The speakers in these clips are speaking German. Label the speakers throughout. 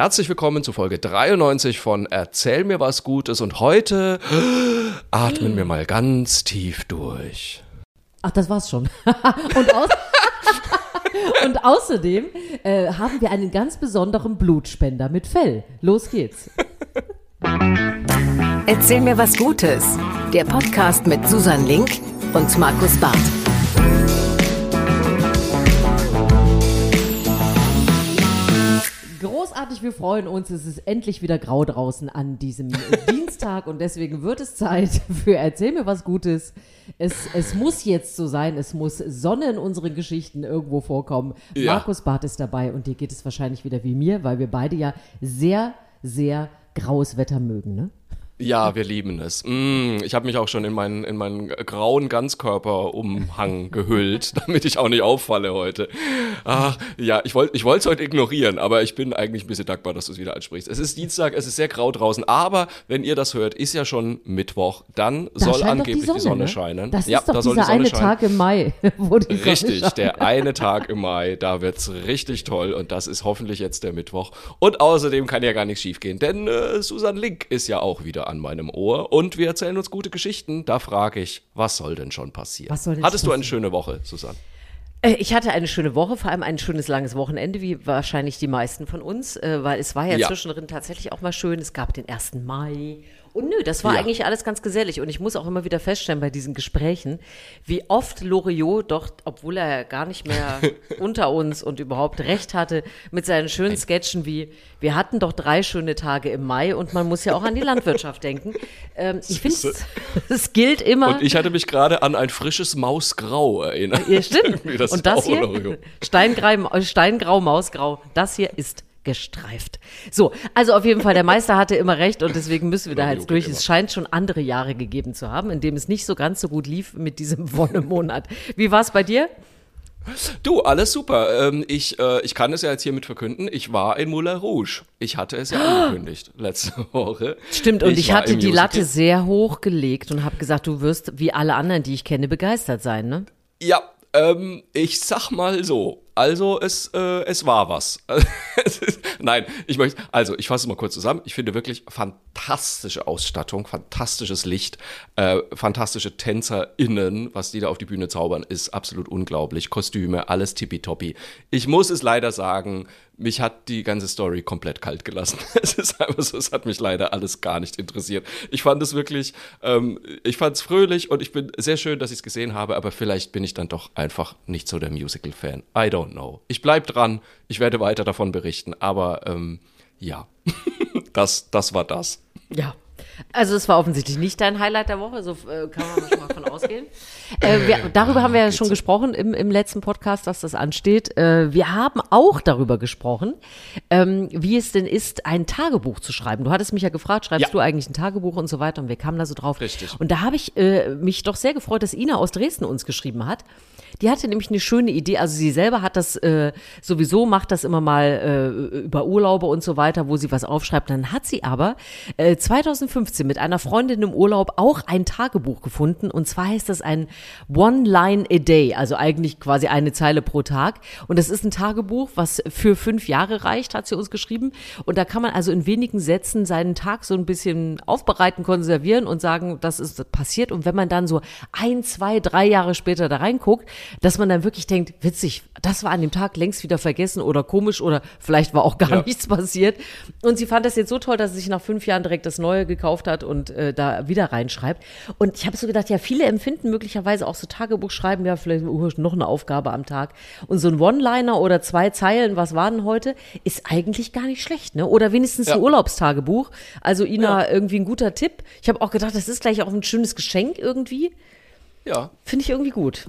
Speaker 1: herzlich willkommen zu Folge 93 von Erzähl mir was Gutes und heute atmen wir mal ganz tief durch.
Speaker 2: Ach, das war's schon. und, aus und außerdem äh, haben wir einen ganz besonderen Blutspender mit Fell. Los geht's.
Speaker 3: Erzähl mir was Gutes. Der Podcast mit Susan Link und Markus Barth.
Speaker 2: Großartig, wir freuen uns. Es ist endlich wieder grau draußen an diesem Dienstag und deswegen wird es Zeit für Erzähl mir was Gutes. Es, es muss jetzt so sein, es muss Sonne in unseren Geschichten irgendwo vorkommen.
Speaker 1: Ja.
Speaker 2: Markus Barth ist dabei und dir geht es wahrscheinlich wieder wie mir, weil wir beide ja sehr, sehr graues Wetter mögen, ne?
Speaker 1: Ja, wir lieben es. Mm, ich habe mich auch schon in meinen, in meinen grauen Ganzkörperumhang gehüllt, damit ich auch nicht auffalle heute. Ach, ja, ich wollte ich es heute ignorieren, aber ich bin eigentlich ein bisschen dankbar, dass du es wieder ansprichst. Es ist Dienstag, es ist sehr grau draußen, aber wenn ihr das hört, ist ja schon Mittwoch, dann
Speaker 2: Da
Speaker 1: soll angeblich die Sonne,
Speaker 2: Sonne, ne?
Speaker 1: scheinen.
Speaker 2: Das
Speaker 1: ja,
Speaker 2: ist doch
Speaker 1: da soll die
Speaker 2: dieser eine
Speaker 1: scheinen.
Speaker 2: Tag im Mai, wo die Sonne
Speaker 1: Richtig,
Speaker 2: scheint.
Speaker 1: der eine Tag im Mai, da wird's richtig toll und das ist hoffentlich jetzt der Mittwoch. Und außerdem kann ja gar nichts schiefgehen, denn äh, Susan Link ist ja auch wieder an meinem Ohr und wir erzählen uns gute Geschichten. Da frage ich, was soll denn schon passieren?
Speaker 2: Denn
Speaker 1: Hattest
Speaker 2: schon
Speaker 1: du eine schöne Woche, Susan?
Speaker 4: Äh, Ich hatte eine schöne Woche, vor allem ein schönes langes Wochenende, wie wahrscheinlich die meisten von uns, äh, weil es war ja,
Speaker 1: Ja.
Speaker 4: zwischendrin tatsächlich auch mal schön. Es gab den 1. Mai. Und nö, das war
Speaker 1: Ja.
Speaker 4: eigentlich alles ganz gesellig. Und ich muss auch immer wieder feststellen bei diesen Gesprächen, wie oft Loriot doch, obwohl er ja gar nicht mehr unter uns und überhaupt recht hatte, mit seinen schönen Sketchen wie, wir hatten doch drei schöne Tage im Mai und man muss ja auch an die Landwirtschaft denken. Ähm, ich finde, es- gilt immer.
Speaker 1: Und ich hatte mich gerade an ein frisches Mausgrau erinnert.
Speaker 4: Ja, stimmt.
Speaker 1: Das
Speaker 4: Und das hier. Steingrau, Steingrau, Mausgrau, das hier ist gestreift. So, also auf jeden Fall, der Meister hatte immer recht und deswegen müssen wir da jetzt durch. Es scheint schon andere Jahre gegeben zu haben, in dem es nicht so ganz so gut lief mit diesem Wonnemonat. Wie war es bei dir?
Speaker 1: Du, alles super. Ähm, ich, äh, ich kann es ja jetzt hiermit verkünden. Ich war in Moulin Rouge. Ich hatte es ja angekündigt letzte Woche.
Speaker 4: Stimmt, und ich,
Speaker 1: war
Speaker 4: hatte die. Latte sehr hoch gelegt und habe gesagt, du wirst wie alle anderen, die ich kenne, begeistert sein, ne?
Speaker 1: Ja, ähm, ich sag mal so. Also es, äh, es war was. Nein, ich möchte, also ich fasse es mal kurz zusammen. Ich finde wirklich fantastische Ausstattung, fantastisches Licht, äh, fantastische TänzerInnen, was die da auf die Bühne zaubern, ist absolut unglaublich. Kostüme, alles tippitoppi. Ich muss es leider sagen, mich hat die ganze Story komplett kalt gelassen. Es ist einfach so, es hat mich leider alles gar nicht interessiert. Ich fand es wirklich, ähm, ich fand es fröhlich und ich bin sehr schön, dass ich es gesehen habe, aber vielleicht bin ich dann doch einfach nicht so der Musical-Fan. I don't know. Ich bleib dran, ich werde weiter davon berichten, aber ähm, ja, das, das war das.
Speaker 4: Ja. Also es war offensichtlich nicht dein Highlight der Woche, so äh, kann man schon mal von ausgehen. Äh, wir, darüber haben wir ja schon gesprochen im, im letzten Podcast, dass das ansteht. Äh, wir haben auch darüber gesprochen, ähm, wie es denn ist, ein Tagebuch zu schreiben. Du hattest mich ja gefragt, schreibst
Speaker 1: Ja.
Speaker 4: du eigentlich ein Tagebuch und so weiter und wir kamen da so drauf.
Speaker 1: Richtig.
Speaker 4: Und da habe ich äh, mich doch sehr gefreut, dass Ina aus Dresden uns geschrieben hat. Die hatte nämlich eine schöne Idee. Also sie selber hat das äh, sowieso, macht das immer mal äh, über Urlaube und so weiter, wo sie was aufschreibt. Dann hat sie aber äh, 2015 mit einer Freundin im Urlaub auch ein Tagebuch gefunden. Und zwar heißt das ein One Line a Day, also eigentlich quasi eine Zeile pro Tag. Und das ist ein Tagebuch, was für fünf Jahre reicht, hat sie uns geschrieben. Und da kann man also in wenigen Sätzen seinen Tag so ein bisschen aufbereiten, konservieren und sagen, das ist passiert. Und wenn man dann so ein, zwei, drei Jahre später da reinguckt, dass man dann wirklich denkt, witzig, das war an dem Tag längst wieder vergessen oder komisch oder vielleicht war auch gar
Speaker 1: Ja.
Speaker 4: nichts passiert. Und sie fand das jetzt so toll, dass sie sich nach fünf Jahren direkt das Neue gekauft hat und äh, da wieder reinschreibt. Und ich habe so gedacht, ja, viele empfinden möglicherweise auch so Tagebuch schreiben, ja, vielleicht uh, noch eine Aufgabe am Tag. Und so ein One-Liner oder zwei Zeilen, was war denn heute, ist eigentlich gar nicht schlecht, ne? Oder wenigstens ein
Speaker 1: Ja.
Speaker 4: Urlaubstagebuch. Also Ina, irgendwie ein guter Tipp. Ich habe auch gedacht, das ist gleich auch ein schönes Geschenk irgendwie.
Speaker 1: Ja,
Speaker 4: Finde ich irgendwie gut.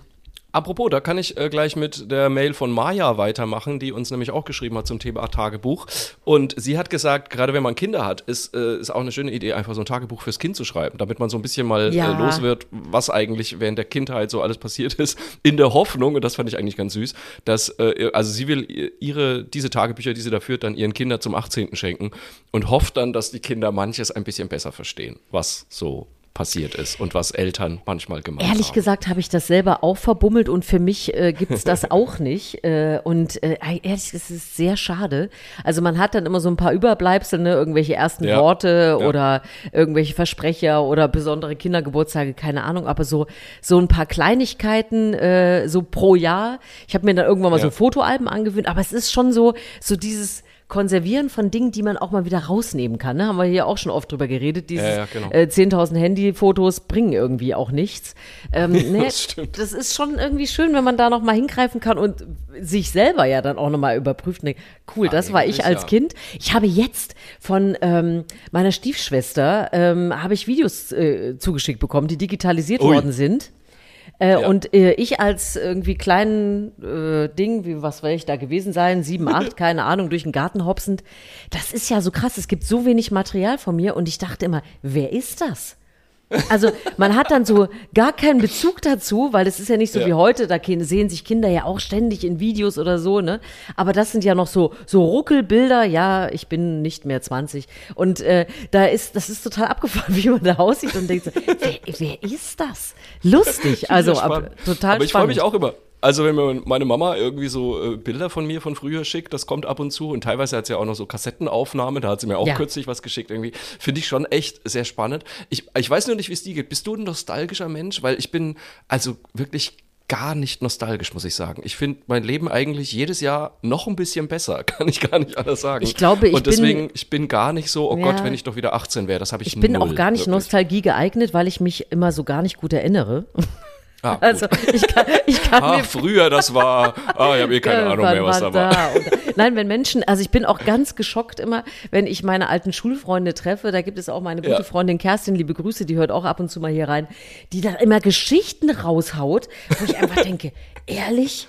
Speaker 1: Apropos, da kann ich äh, gleich mit der Mail von Maya weitermachen, die uns nämlich auch geschrieben hat zum Thema Tagebuch. Und sie hat gesagt, gerade wenn man Kinder hat, ist, äh, ist auch eine schöne Idee, einfach so ein Tagebuch fürs Kind zu schreiben, damit man so ein bisschen mal
Speaker 4: Ja.
Speaker 1: äh, los wird, was eigentlich während der Kindheit so alles passiert ist. In der Hoffnung, und das fand ich eigentlich ganz süß, dass, äh, also sie will ihre, diese Tagebücher, die sie da führt, dann ihren Kindern zum 18. schenken und hofft dann, dass die Kinder manches ein bisschen besser verstehen, was so
Speaker 2: passiert
Speaker 1: ist und was Eltern manchmal gemacht
Speaker 4: Ehrlich
Speaker 1: haben.
Speaker 4: gesagt habe ich das selber auch verbummelt und für mich äh, gibt es das auch nicht. Äh, und äh, ehrlich, es ist sehr schade. Also man hat dann immer so ein paar Überbleibsel, ne? irgendwelche ersten
Speaker 1: Ja.
Speaker 4: Worte
Speaker 1: Ja.
Speaker 4: oder irgendwelche Versprecher oder besondere Kindergeburtstage, keine Ahnung, aber so, so ein paar Kleinigkeiten äh, so pro Jahr. Ich habe mir dann irgendwann mal
Speaker 1: Ja.
Speaker 4: so Fotoalben angewöhnt, aber es ist schon so, so dieses Konservieren von Dingen, die man auch mal wieder rausnehmen kann. Ne? Haben wir hier auch schon oft drüber geredet. Dieses
Speaker 1: Ja, ja, genau.
Speaker 4: äh, 10.000 Handyfotos bringen irgendwie auch nichts. Ähm, ne,
Speaker 1: das stimmt.
Speaker 4: das ist schon irgendwie schön, wenn man da noch mal hingreifen kann und sich selber ja dann auch noch mal überprüft. denkt, cool, das war ich als
Speaker 1: ja.
Speaker 4: Kind. Ich habe jetzt von ähm, meiner Stiefschwester ähm, habe ich Videos äh, zugeschickt bekommen, die digitalisiert
Speaker 1: Ui.
Speaker 4: worden sind. Äh,
Speaker 1: Ja.
Speaker 4: Und äh, ich als irgendwie kleinen äh, Ding, wie was will ich da gewesen sein, sieben, acht, keine Ahnung, durch den Garten hopsend, das ist ja so krass. Es gibt so wenig Material von mir und ich dachte immer, wer ist das? Also man hat dann so gar keinen Bezug dazu, weil es ist ja nicht so
Speaker 1: Ja.
Speaker 4: wie heute, da sehen sich Kinder ja auch ständig in Videos oder so, ne? Aber das sind ja noch so so Ruckelbilder, ja, ich bin nicht mehr 20 und äh, da ist das ist total abgefahren, wie man da aussieht und denkt so, wer, wer ist das? Lustig, also ab,
Speaker 1: spannend.
Speaker 4: total
Speaker 1: Aber ich freue mich auch immer. Also wenn mir meine Mama irgendwie so äh, Bilder von mir von früher schickt, das kommt ab und zu und teilweise hat sie ja auch noch so Kassettenaufnahmen, da hat sie mir auch
Speaker 4: Ja.
Speaker 1: kürzlich was geschickt irgendwie. Finde ich schon echt sehr spannend. Ich, ich weiß nur nicht, wie es dir geht. Bist du ein nostalgischer Mensch? Weil ich bin also wirklich gar nicht nostalgisch, muss ich sagen. Ich finde mein Leben eigentlich jedes Jahr noch ein bisschen besser, kann ich gar nicht anders sagen.
Speaker 4: Ich glaube, ich
Speaker 1: Und deswegen,
Speaker 4: bin-
Speaker 1: ich bin gar nicht so, oh
Speaker 4: Ja.
Speaker 1: Gott, wenn ich doch wieder 18 wäre, das habe ich
Speaker 4: Ich bin
Speaker 1: null,
Speaker 4: auch gar nicht
Speaker 1: wirklich.
Speaker 4: Nostalgie geeignet, weil ich mich immer so gar nicht gut erinnere.
Speaker 1: Ah.
Speaker 4: Also ich kann, ich kann
Speaker 1: Ach,
Speaker 4: mir
Speaker 1: früher, das war, ah, ich habe eh keine Ahnung mehr, was da
Speaker 4: war nein, wenn Menschen, also ich bin auch ganz geschockt immer, wenn ich meine alten Schulfreunde treffe, da gibt es auch meine gute
Speaker 1: Ja.
Speaker 4: Freundin Kerstin, liebe Grüße, die hört auch ab und zu mal hier rein, die dann immer Geschichten raushaut, wo ich einfach denke, ehrlich?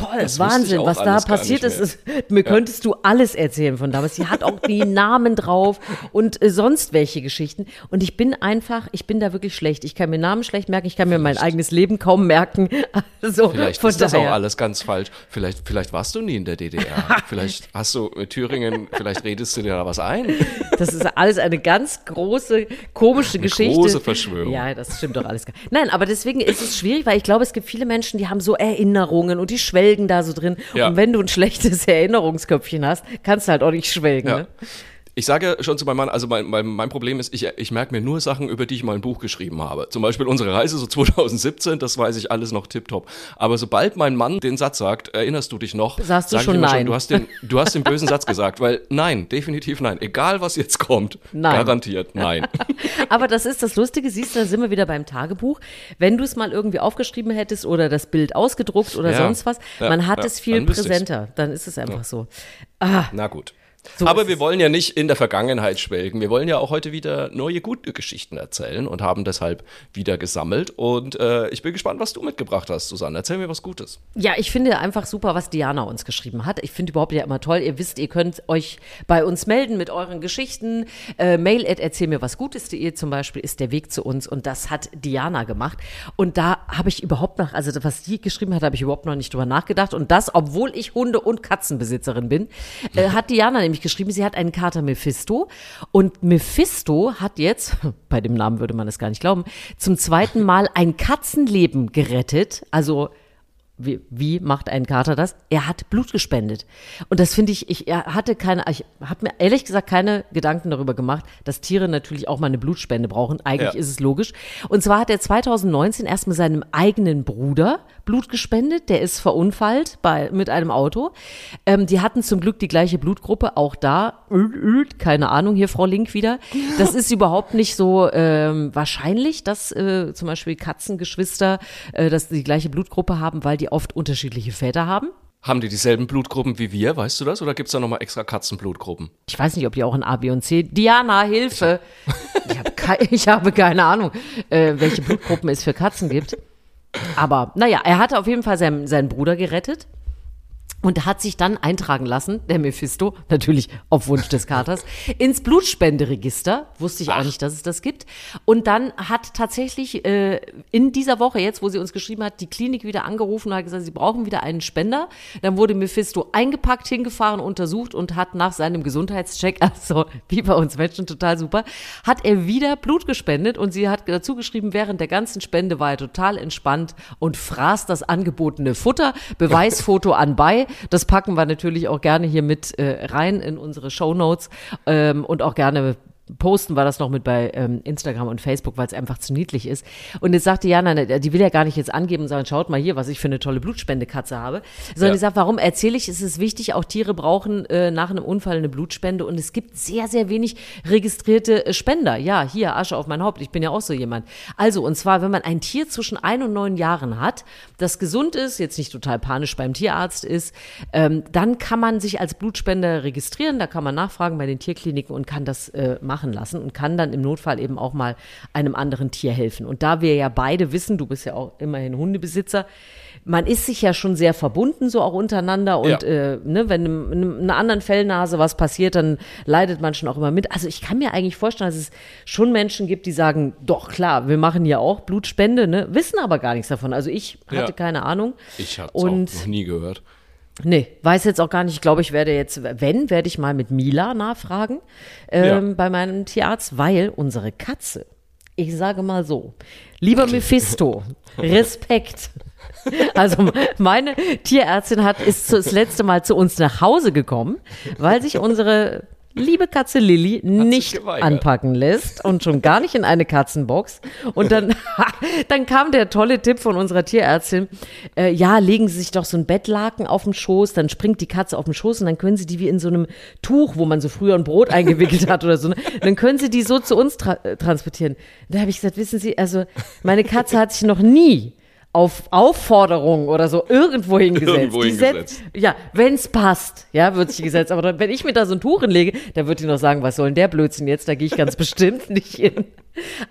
Speaker 4: Toll,
Speaker 1: Das
Speaker 4: Wahnsinn, was da passiert ist. ist mir könntest du alles erzählen von damals. Sie hat auch die Namen drauf und äh, sonst welche Geschichten. Und ich bin einfach, ich bin da wirklich schlecht. Ich kann mir Namen schlecht merken, ich kann mir mein eigenes Leben kaum merken. Also,
Speaker 1: Vielleicht ist das auch
Speaker 4: daher.
Speaker 1: alles ganz falsch. Vielleicht, vielleicht warst du nie in der DDR. vielleicht hast du in Thüringen, vielleicht redest du dir da was ein.
Speaker 4: Das ist alles eine ganz große, komische Geschichte.
Speaker 1: große Verschwörung.
Speaker 4: Ja, das stimmt doch alles Nein, aber deswegen ist es schwierig, weil ich glaube, es gibt viele Menschen, die haben so Erinnerungen und die schwelgen da so drin.
Speaker 1: Ja.
Speaker 4: Und wenn du ein schlechtes Erinnerungsköpfchen hast, kannst du halt auch nicht schwelgen.
Speaker 1: Ja.
Speaker 4: Ne?
Speaker 1: Ich sage schon zu meinem Mann, also mein, mein, mein Problem ist, ich, ich merke mir nur Sachen, über die ich mal ein Buch geschrieben habe. Zum Beispiel unsere Reise so 2017, das weiß ich alles noch tipptopp. Aber sobald mein Mann den Satz sagt, erinnerst du dich noch?
Speaker 4: Sagst du
Speaker 1: sag ich
Speaker 4: schon nein.
Speaker 1: du, hast den, du hast den bösen Satz gesagt, weil nein, definitiv nein. Egal was jetzt kommt,
Speaker 4: Nein.
Speaker 1: garantiert nein.
Speaker 4: Aber das ist das Lustige, siehst du, da sind wir wieder beim Tagebuch. Wenn du es mal irgendwie aufgeschrieben hättest oder das Bild ausgedruckt oder
Speaker 1: Ja.
Speaker 4: sonst was,
Speaker 1: Ja,
Speaker 4: man hat
Speaker 1: ja,
Speaker 4: es viel
Speaker 1: dann
Speaker 4: präsenter. Dann ist es einfach so.
Speaker 1: Na gut.
Speaker 4: So
Speaker 1: Aber wir wollen ja nicht in der Vergangenheit schwelgen. Wir wollen ja auch heute wieder neue gute Geschichten erzählen und haben deshalb wieder gesammelt. Und äh, ich bin gespannt, was du mitgebracht hast, Susanne. Erzähl mir was Gutes.
Speaker 4: Ja, ich finde einfach super, was Diana uns geschrieben hat. Ich finde überhaupt ja immer toll. Ihr wisst, ihr könnt euch bei uns melden mit euren Geschichten. Äh, Mail at erzähl mir was Gutes.de zum Beispiel ist der Weg zu uns und das hat Diana gemacht. Und da habe ich überhaupt noch, also was die geschrieben hat, habe ich überhaupt noch nicht drüber nachgedacht. Und das, obwohl ich Hunde- und Katzenbesitzerin bin, äh, hat Diana nämlich geschrieben, sie hat einen Kater Mephisto. Und Mephisto hat jetzt, bei dem Namen würde man es gar nicht glauben, zum zweiten Mal ein Katzenleben gerettet. Also wie, wie macht ein Kater das? Er hat Blut gespendet. Und das finde ich, ich er hatte keine, ich habe mir ehrlich gesagt keine Gedanken darüber gemacht, dass Tiere natürlich auch mal eine Blutspende brauchen. Eigentlich
Speaker 1: Ja.
Speaker 4: ist es logisch. Und zwar hat er 2019 erst mit seinem eigenen Bruder Blut gespendet. Der ist verunfallt bei, mit einem Auto. Ähm, die hatten zum Glück die gleiche Blutgruppe. Auch da, keine Ahnung, hier Frau Link wieder. Das ist überhaupt nicht so ähm, wahrscheinlich, dass äh, zum Beispiel Katzengeschwister, äh, dass die gleiche Blutgruppe haben, weil die oft unterschiedliche Väter haben.
Speaker 1: Haben die dieselben Blutgruppen wie wir, weißt du das? Oder gibt es da nochmal extra Katzenblutgruppen?
Speaker 4: Ich weiß nicht, ob die auch in A, B und C. Diana, Hilfe! Ich habe, kei ich habe keine Ahnung, äh, welche Blutgruppen es für Katzen gibt. Aber naja, er hatte auf jeden Fall seinen, seinen Bruder gerettet. Und hat sich dann eintragen lassen, der Mephisto, natürlich auf Wunsch des Katers, ins Blutspenderegister. Wusste ich auch nicht, dass es das gibt. Und dann hat tatsächlich äh, in dieser Woche, jetzt wo sie uns geschrieben hat, die Klinik wieder angerufen und hat gesagt, sie brauchen wieder einen Spender. Dann wurde Mephisto eingepackt, hingefahren, untersucht und hat nach seinem Gesundheitscheck, also wie bei uns Menschen, total super, hat er wieder Blut gespendet und sie hat dazu geschrieben, während der ganzen Spende war er total entspannt und fraß das angebotene Futter, Beweisfoto anbei. Das packen wir natürlich auch gerne hier mit äh, rein in unsere Show Notes ähm, und auch gerne posten wir das noch mit bei ähm, Instagram und Facebook, weil es einfach zu niedlich ist. Und jetzt sagte Jana, ne, die will ja gar nicht jetzt angeben und sagen, schaut mal hier, was ich für eine tolle Blutspendekatze habe, sondern
Speaker 1: Ja.
Speaker 4: die sagt, warum erzähle ich, es ist wichtig, auch Tiere brauchen äh, nach einem Unfall eine Blutspende und es gibt sehr, sehr wenig registrierte äh, Spender. Ja, hier, Asche auf mein Haupt, ich bin ja auch so jemand. Also, und zwar, wenn man ein Tier zwischen ein und neun Jahren hat, das gesund ist, jetzt nicht total panisch beim Tierarzt ist, ähm, dann kann man sich als Blutspender registrieren, da kann man nachfragen bei den Tierkliniken und kann das äh, machen lassen und kann dann im Notfall eben auch mal einem anderen Tier helfen. Und da wir ja beide wissen, du bist ja auch immerhin Hundebesitzer, man ist sich ja schon sehr verbunden, so auch untereinander. Und
Speaker 1: Ja.
Speaker 4: äh, ne, wenn einem, einem, einer anderen Fellnase was passiert, dann leidet man schon auch immer mit. Also ich kann mir eigentlich vorstellen, dass es schon Menschen gibt, die sagen, doch klar, wir machen ja auch Blutspende, ne, wissen aber gar nichts davon. Also ich hatte
Speaker 1: Ja.
Speaker 4: keine Ahnung.
Speaker 1: Ich habe es noch nie gehört.
Speaker 4: Nee, weiß jetzt auch gar nicht. Ich glaube, ich werde jetzt, wenn, werde ich mal mit Mila nachfragen ähm,
Speaker 1: Ja.
Speaker 4: bei meinem Tierarzt, weil unsere Katze, ich sage mal so, lieber Mephisto, Respekt. Also meine Tierärztin hat ist das letzte Mal zu uns nach Hause gekommen, weil sich unsere liebe Katze Lilly nicht anpacken lässt und schon gar nicht in eine Katzenbox. Und dann, dann kam der tolle Tipp von unserer Tierärztin, äh, ja, legen Sie sich doch so ein Bettlaken auf den Schoß, dann springt die Katze auf den Schoß und dann können Sie die wie in so einem Tuch, wo man so früher ein Brot eingewickelt hat oder so, ne? dann können Sie die so zu uns tra äh, transportieren. Da habe ich gesagt, wissen Sie, also meine Katze hat sich noch nie auf Aufforderung oder so irgendwo hingesetzt.
Speaker 1: Irgendwo hingesetzt.
Speaker 4: setzt- ja, wenn's passt, ja, wird sich gesetzt. Aber dann, wenn ich mir da so ein Tuch hinlege, dann wird die noch sagen, was soll denn der Blödsinn jetzt? Da gehe ich ganz bestimmt nicht hin.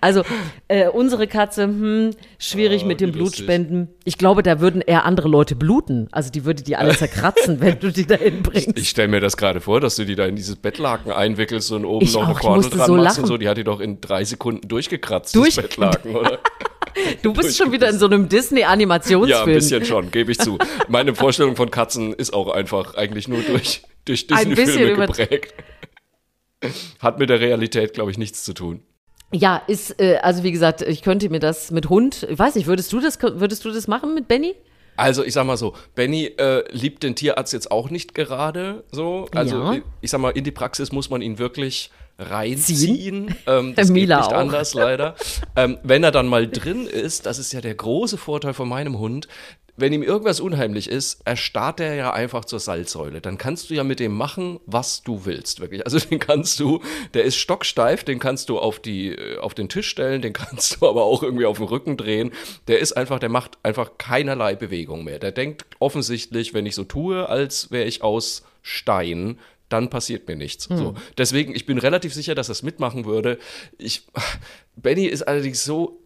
Speaker 4: Also äh, unsere Katze, hm, schwierig
Speaker 1: Oh,
Speaker 4: mit dem
Speaker 1: wie lustig.
Speaker 4: Blutspenden. Ich glaube, da würden eher andere Leute bluten. Also die würde die alle zerkratzen, wenn du die da hinbringst.
Speaker 1: Ich stelle mir das gerade vor, dass du die da in dieses Bettlaken einwickelst und oben
Speaker 4: Ich
Speaker 1: noch eine
Speaker 4: auch, ich
Speaker 1: Kordel dran
Speaker 4: so
Speaker 1: machst und
Speaker 4: lachen.
Speaker 1: so. Die hat die doch in drei Sekunden durchgekratzt,
Speaker 4: Durch-
Speaker 1: das Bettlaken, oder?
Speaker 4: Du bist schon wieder in so einem
Speaker 1: Ja, ein
Speaker 4: Disney-Animationsfilm.
Speaker 1: bisschen schon, gebe ich zu. Meine Vorstellung von Katzen ist auch einfach eigentlich nur durch, durch Disney-Filme geprägt. Hat mit der Realität, glaube ich, nichts zu tun.
Speaker 4: Ja, ist, äh, also wie gesagt, ich könnte mir das mit Hund, ich weiß nicht, würdest du das, würdest du das machen mit Benny?
Speaker 1: Also ich sag mal so, Benny äh, liebt den Tierarzt jetzt auch nicht gerade so. Also
Speaker 4: Ja.
Speaker 1: ich, ich sag mal, in die Praxis muss man ihn wirklich reinziehen. Ähm, das
Speaker 4: Mila
Speaker 1: geht nicht
Speaker 4: auch.
Speaker 1: anders leider. ähm, wenn er dann mal drin ist, das ist ja der große Vorteil von meinem Hund, wenn ihm irgendwas unheimlich ist, erstarrt er ja einfach zur Salzsäule. Dann kannst du ja mit dem machen, was du willst, wirklich. Also den kannst du, der ist stocksteif, den kannst du auf die, äh, auf den Tisch stellen, den kannst du aber auch irgendwie auf den Rücken drehen. Der ist einfach, der macht einfach keinerlei Bewegung mehr. Der denkt offensichtlich, wenn ich so tue, als wäre ich aus Stein, dann passiert mir nichts. So. Deswegen, ich bin relativ sicher, dass es mitmachen würde. Ich, Benny ist allerdings so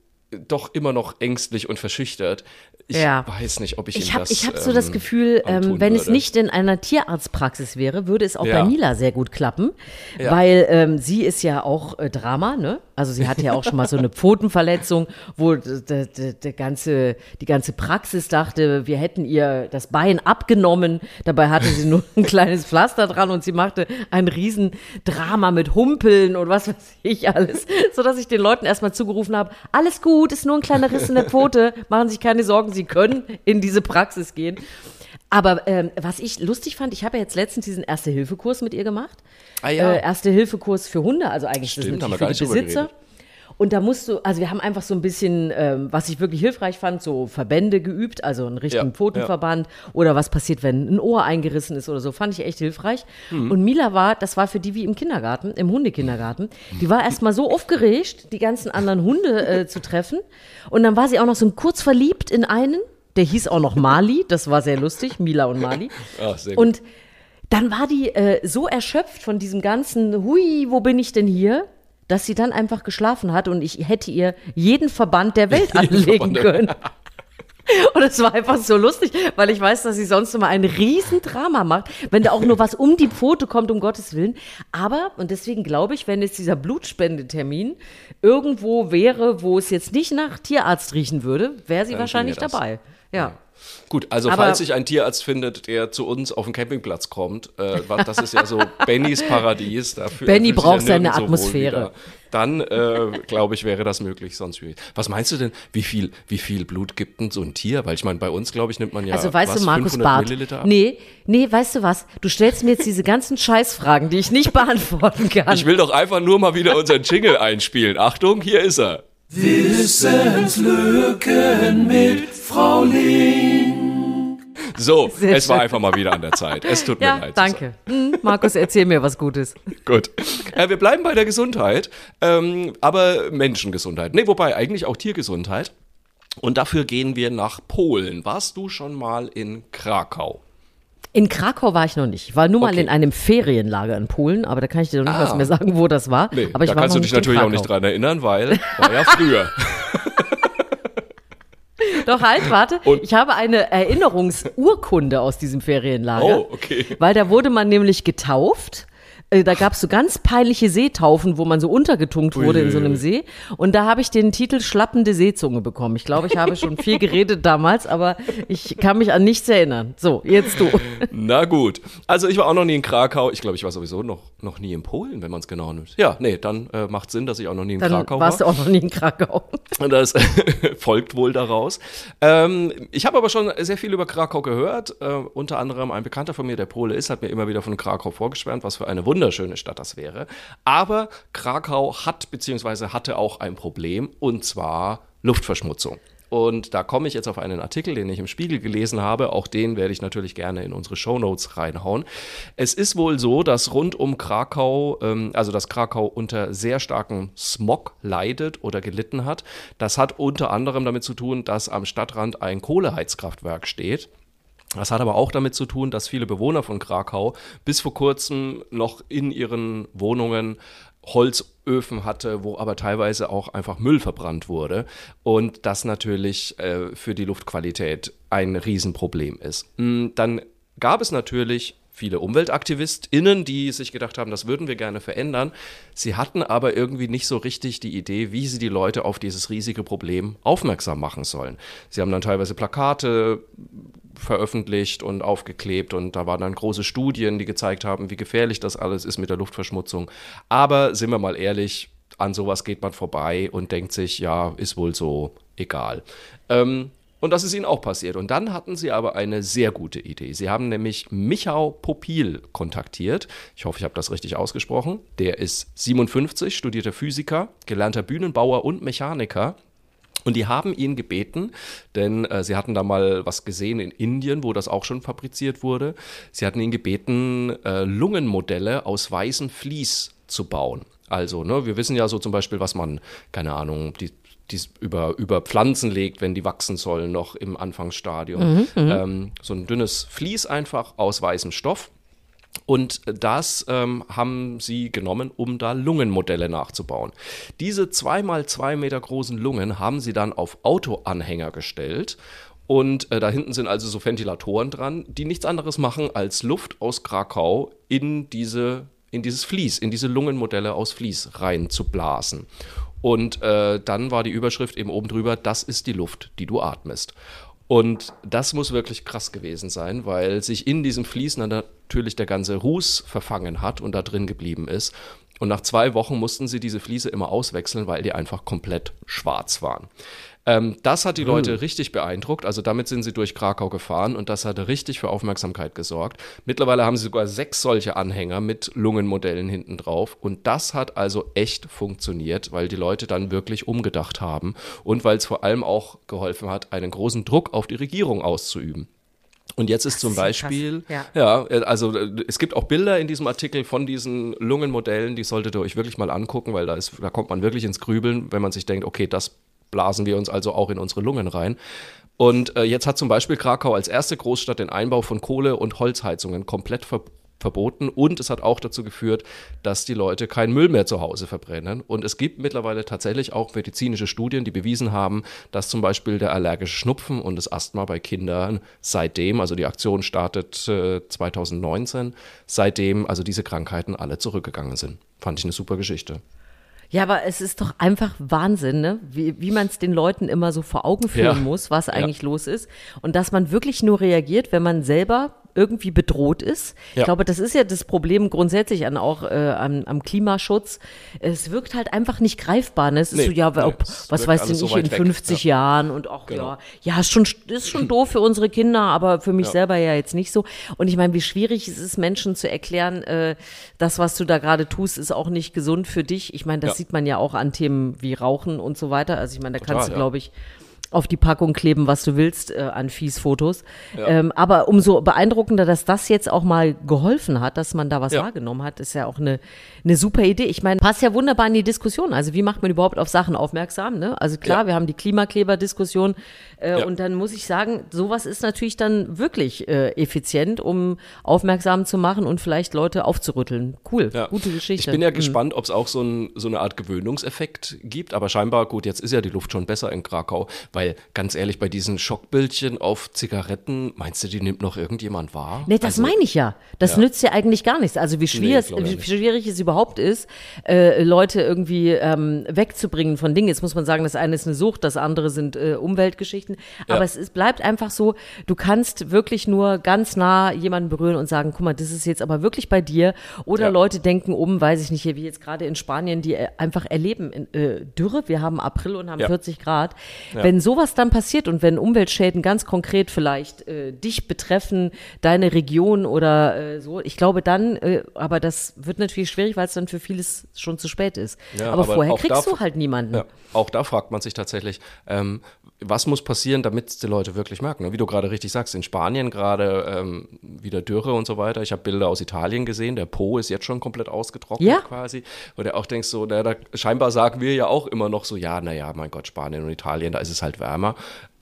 Speaker 1: doch immer noch ängstlich und verschüchtert. Ich
Speaker 4: Ja.
Speaker 1: weiß nicht, ob ich,
Speaker 4: Ich
Speaker 1: ihm
Speaker 4: habe
Speaker 1: das
Speaker 4: ich hab so das
Speaker 1: ähm,
Speaker 4: Gefühl, ähm, wenn es
Speaker 1: würde.
Speaker 4: nicht in einer Tierarztpraxis wäre, würde es auch
Speaker 1: Ja.
Speaker 4: bei Mila sehr gut klappen,
Speaker 1: Ja.
Speaker 4: weil ähm, sie ist ja auch äh, Drama, ne? Also sie hatte ja auch schon mal so eine Pfotenverletzung, wo d- d- d- der ganze, die ganze Praxis dachte, wir hätten ihr das Bein abgenommen. Dabei hatte sie nur ein kleines Pflaster dran und sie machte ein Riesendrama mit Humpeln und was weiß ich alles, sodass ich den Leuten erstmal zugerufen habe, alles gut, ist nur ein kleiner Riss in der Pfote, machen sich keine Sorgen, sie können in diese Praxis gehen. Aber ähm, was ich lustig fand, ich habe ja jetzt letztens diesen Erste-Hilfe-Kurs mit ihr gemacht.
Speaker 1: Ah ja.
Speaker 4: Äh, Erste-Hilfe-Kurs für Hunde, also eigentlich
Speaker 1: Stimmt,
Speaker 4: das natürlich für die Besitzer. Und da musst du, also wir haben einfach so ein bisschen, ähm, was ich wirklich hilfreich fand, so Verbände geübt, also einen richtigen
Speaker 1: Ja,
Speaker 4: Pfotenverband oder was passiert, wenn ein Ohr eingerissen ist oder so, fand ich echt hilfreich.
Speaker 1: Mhm.
Speaker 4: Und Mila war, das war für die wie im Kindergarten, im Hundekindergarten, die war erstmal so aufgeregt, die ganzen anderen Hunde äh, zu treffen. Und dann war sie auch noch so kurz verliebt in einen, der hieß auch noch Mali, das war sehr lustig, Mila und Mali.
Speaker 1: Ah, sehr gut.
Speaker 4: Und dann war die äh, so erschöpft von diesem ganzen, hui, wo bin ich denn hier? Dass sie dann einfach geschlafen hat und ich hätte ihr jeden Verband der Welt anlegen können. Und es war einfach so lustig, weil ich weiß, dass sie sonst immer ein Riesendrama macht, wenn da auch nur was um die Pfote kommt, um Gottes Willen. Aber, und deswegen glaube ich, wenn jetzt dieser Blutspendetermin irgendwo wäre, wo es jetzt nicht nach Tierarzt riechen würde, wäre sie
Speaker 1: Dann
Speaker 4: wahrscheinlich dabei. Ja.
Speaker 1: Gut, also
Speaker 4: Aber-
Speaker 1: falls sich ein Tierarzt findet, der zu uns auf den Campingplatz kommt, äh, das ist ja so Bennys Paradies. Dafür,
Speaker 4: Benny braucht
Speaker 1: ja
Speaker 4: seine Atmosphäre.
Speaker 1: wieder. Dann, äh, glaube ich, wäre das möglich, sonst schwierig. Was meinst du denn, wie viel, wie viel Blut gibt denn so ein Tier? Weil ich meine, bei uns, glaube ich, nimmt man ja
Speaker 4: Also weißt
Speaker 1: was,
Speaker 4: du, Markus
Speaker 1: 500
Speaker 4: Barth,
Speaker 1: Milliliter ab?
Speaker 4: nee, nee, weißt du was? Du stellst mir jetzt diese ganzen Scheißfragen, die ich nicht beantworten kann.
Speaker 1: Ich will doch einfach nur mal wieder unseren Jingle einspielen. Achtung, hier ist er. Wissenslücken mit Frau Ling. So,
Speaker 4: Sehr
Speaker 1: es war
Speaker 4: schön.
Speaker 1: einfach mal wieder an der Zeit. Es tut mir
Speaker 4: ja,
Speaker 1: leid.
Speaker 4: danke. Hm, Markus, erzähl mir was Gutes.
Speaker 1: Gut. Äh, wir bleiben bei der Gesundheit, ähm, aber Menschengesundheit. Nee, wobei eigentlich auch Tiergesundheit. Und dafür gehen wir nach Polen. Warst du schon mal in Krakau?
Speaker 4: In Krakau war ich noch nicht. Ich war nur mal
Speaker 1: Okay.
Speaker 4: in einem Ferienlager in Polen, aber da kann ich dir noch nicht
Speaker 1: Ah.
Speaker 4: was mehr sagen, wo das war.
Speaker 1: Nee,
Speaker 4: aber ich
Speaker 1: da
Speaker 4: war
Speaker 1: kannst du dich natürlich auch nicht dran erinnern, weil war ja früher.
Speaker 4: Doch halt, warte.
Speaker 1: Und-
Speaker 4: ich habe eine Erinnerungsurkunde aus diesem Ferienlager.
Speaker 1: Oh, okay.
Speaker 4: Weil da wurde man nämlich getauft. Äh, Da gab es so ganz peinliche Seetaufen, wo man so untergetunkt wurde in so einem
Speaker 1: Uiuiui.
Speaker 4: See. Und da habe ich den Titel Schlappende Seezunge bekommen. Ich glaube, ich habe schon viel geredet damals, aber ich kann mich an nichts erinnern. So, jetzt du.
Speaker 1: Na gut. Also ich war auch noch nie in Krakau. Ich glaube, ich war sowieso noch, noch nie in Polen, wenn man es genau nimmt. Ja, nee, dann äh, macht Sinn, dass ich auch noch nie in
Speaker 4: Dann
Speaker 1: Krakau
Speaker 4: warst
Speaker 1: war.
Speaker 4: du auch noch nie in Krakau.
Speaker 1: Und das folgt wohl daraus. Ähm, ich habe aber schon sehr viel über Krakau gehört. Äh, unter anderem ein Bekannter von mir, der Pole ist, hat mir immer wieder von Krakau vorgeschwärmt, was für eine wunderschöne Stadt das wäre. Aber Krakau hat bzw. hatte auch ein Problem und zwar Luftverschmutzung. Und da komme ich jetzt auf einen Artikel, den ich im Spiegel gelesen habe. Auch den werde ich natürlich gerne in unsere Shownotes reinhauen. Es ist wohl so, dass rund um Krakau, ähm, also dass Krakau unter sehr starkem Smog leidet oder gelitten hat. Das hat unter anderem damit zu tun, dass am Stadtrand ein Kohleheizkraftwerk steht. Das hat aber auch damit zu tun, dass viele Bewohner von Krakau bis vor kurzem noch in ihren Wohnungen Holzöfen hatte, wo aber teilweise auch einfach Müll verbrannt wurde und das natürlich äh, für die Luftqualität ein Riesenproblem ist. Mm, Dann gab es natürlich viele UmweltaktivistInnen, die sich gedacht haben, das würden wir gerne verändern. Sie hatten aber irgendwie nicht so richtig die Idee, wie sie die Leute auf dieses riesige Problem aufmerksam machen sollen. Sie haben dann teilweise Plakate veröffentlicht und aufgeklebt und da waren dann große Studien, die gezeigt haben, wie gefährlich das alles ist mit der Luftverschmutzung. Aber sind wir mal ehrlich, an sowas geht man vorbei und denkt sich, ja, ist wohl so, egal. Ähm, und das ist ihnen auch passiert. Und dann hatten sie aber eine sehr gute Idee. Sie haben nämlich Michał Popil kontaktiert. Ich hoffe, ich habe das richtig ausgesprochen. Der ist 57, studierter Physiker, gelernter Bühnenbauer und Mechaniker. Und die haben ihn gebeten, denn äh, sie hatten da mal was gesehen in Indien, wo das auch schon fabriziert wurde. Sie hatten ihn gebeten, äh, Lungenmodelle aus weißem Vlies zu bauen. Also, ne, wir wissen ja so zum Beispiel, was man, keine Ahnung, die, die über, über Pflanzen legt, wenn die wachsen sollen, noch im Anfangsstadium. ähm, so ein dünnes Vlies einfach aus weißem Stoff. Und das ähm, haben sie genommen, um da Lungenmodelle nachzubauen. Diese zweimal zwei Meter großen Lungen haben sie dann auf Autoanhänger gestellt. Und äh, da hinten sind also so Ventilatoren dran, die nichts anderes machen, als Luft aus Krakau in diese in dieses Vlies, in diese Lungenmodelle aus Vlies reinzublasen. Und äh, dann war die Überschrift eben oben drüber, das ist die Luft, die du atmest. Und das muss wirklich krass gewesen sein, weil sich in diesem dann natürlich der ganze Ruß verfangen hat und da drin geblieben ist. Und nach zwei Wochen mussten sie diese Fliese immer auswechseln, weil die einfach komplett schwarz waren. Ähm, das hat die Leute richtig beeindruckt. Also damit sind sie durch Krakau gefahren und das hat richtig für Aufmerksamkeit gesorgt. Mittlerweile haben sie sogar sechs solche Anhänger mit Lungenmodellen hinten drauf. Und das hat also echt funktioniert, weil die Leute dann wirklich umgedacht haben und weil es vor allem auch geholfen hat, einen großen Druck auf die Regierung auszuüben. Und jetzt ist zum
Speaker 4: ja
Speaker 1: Beispiel,
Speaker 4: krass,
Speaker 1: ja, also äh, es gibt auch Bilder in diesem Artikel von diesen Lungenmodellen, die solltet ihr euch wirklich mal angucken, weil da, ist, da kommt man wirklich ins Grübeln, wenn man sich denkt, okay, das blasen wir uns also auch in unsere Lungen rein. Und äh, jetzt hat zum Beispiel Krakau als erste Großstadt den Einbau von Kohle- und Holzheizungen komplett ver verboten und es hat auch dazu geführt, dass die Leute keinen Müll mehr zu Hause verbrennen. Und es gibt mittlerweile tatsächlich auch medizinische Studien, die bewiesen haben, dass zum Beispiel der allergische Schnupfen und das Asthma bei Kindern seitdem, also die Aktion startet äh, 2019, seitdem also diese Krankheiten alle zurückgegangen sind. Fand ich eine super Geschichte.
Speaker 4: Ja, aber es ist doch einfach Wahnsinn, ne? wie, wie man es den Leuten immer so vor Augen führen
Speaker 1: Ja.
Speaker 4: muss, was eigentlich los ist. Und dass man wirklich nur reagiert, wenn man selber irgendwie bedroht ist. Ich
Speaker 1: Ja.
Speaker 4: glaube, das ist ja das Problem grundsätzlich an auch äh, am, am Klimaschutz. Es wirkt halt einfach nicht greifbar. Ne? Es ist
Speaker 1: Nee,
Speaker 4: so, ja,
Speaker 1: nee,
Speaker 4: ob, was weiß denn
Speaker 1: so
Speaker 4: ich in
Speaker 1: weit weg,
Speaker 4: 50 Jahren und auch,
Speaker 1: Genau.
Speaker 4: ja, ja, ist schon, ist schon doof für unsere Kinder, aber für mich
Speaker 1: Ja.
Speaker 4: selber ja jetzt nicht so. Und ich meine, wie schwierig es ist, Menschen zu erklären, äh, das, was du da gerade tust, ist auch nicht gesund für dich. Ich meine, das
Speaker 1: Ja.
Speaker 4: sieht man ja auch an Themen wie Rauchen und so weiter. Also ich meine, da
Speaker 1: Total,
Speaker 4: kannst du, glaube ich, auf die Packung kleben, was du willst, äh, an Fies-Fotos. Ähm, aber umso beeindruckender, dass das jetzt auch mal geholfen hat, dass man da was
Speaker 1: Ja.
Speaker 4: wahrgenommen hat, ist ja auch eine, eine super Idee. Ich meine, passt ja wunderbar in die Diskussion. Also wie macht man überhaupt auf Sachen aufmerksam? Ne? Also klar,
Speaker 1: Ja.
Speaker 4: wir haben die Klimakleber-Diskussion äh,
Speaker 1: Ja.
Speaker 4: und dann muss ich sagen, sowas ist natürlich dann wirklich äh, effizient, um aufmerksam zu machen und vielleicht Leute aufzurütteln. Cool,
Speaker 1: Ja.
Speaker 4: gute Geschichte.
Speaker 1: Ich bin ja
Speaker 4: Mhm.
Speaker 1: gespannt, ob es auch so, ein, so eine Art Gewöhnungseffekt gibt, aber scheinbar, gut, jetzt ist ja die Luft schon besser in Krakau, weil ganz ehrlich, bei diesen Schockbildchen auf Zigaretten, meinst du, die nimmt noch irgendjemand wahr?
Speaker 4: Nee, das
Speaker 1: Also,
Speaker 4: meine ich ja. Das
Speaker 1: ja.
Speaker 4: nützt ja eigentlich gar nichts. Also wie schwierig,
Speaker 1: glaub ich
Speaker 4: wie schwierig es überhaupt ist, äh, Leute irgendwie ähm, wegzubringen von Dingen. Jetzt muss man sagen, das eine ist eine Sucht, das andere sind äh, Umweltgeschichten.
Speaker 1: Ja.
Speaker 4: Aber es ist, bleibt einfach so, du kannst wirklich nur ganz nah jemanden berühren und sagen, guck mal, das ist jetzt aber wirklich bei dir. Oder
Speaker 1: Ja.
Speaker 4: Leute denken um, weiß ich nicht, hier wie jetzt gerade in Spanien, die äh, einfach erleben in, äh, Dürre. Wir haben April und haben
Speaker 1: Ja.
Speaker 4: 40 Grad. Wenn sowas dann passiert und wenn Umweltschäden ganz konkret vielleicht äh, dich betreffen, deine Region oder äh, so, ich glaube dann, äh, aber das wird natürlich schwierig, weil es dann für vieles schon zu spät ist.
Speaker 1: Ja,
Speaker 4: aber,
Speaker 1: aber
Speaker 4: vorher kriegst
Speaker 1: da-
Speaker 4: du halt niemanden.
Speaker 1: Ja, auch da fragt man sich tatsächlich, ähm, was muss passieren, damit es die Leute wirklich merken? Wie du gerade richtig sagst, in Spanien gerade ähm, wieder Dürre und so weiter. Ich habe Bilder aus Italien gesehen, der Po ist jetzt schon komplett ausgetrocknet
Speaker 4: Ja.
Speaker 1: quasi. Wo du auch denkst, so, na, da, scheinbar sagen wir ja auch immer noch so, ja, naja, mein Gott, Spanien und Italien, da ist es halt wärmer.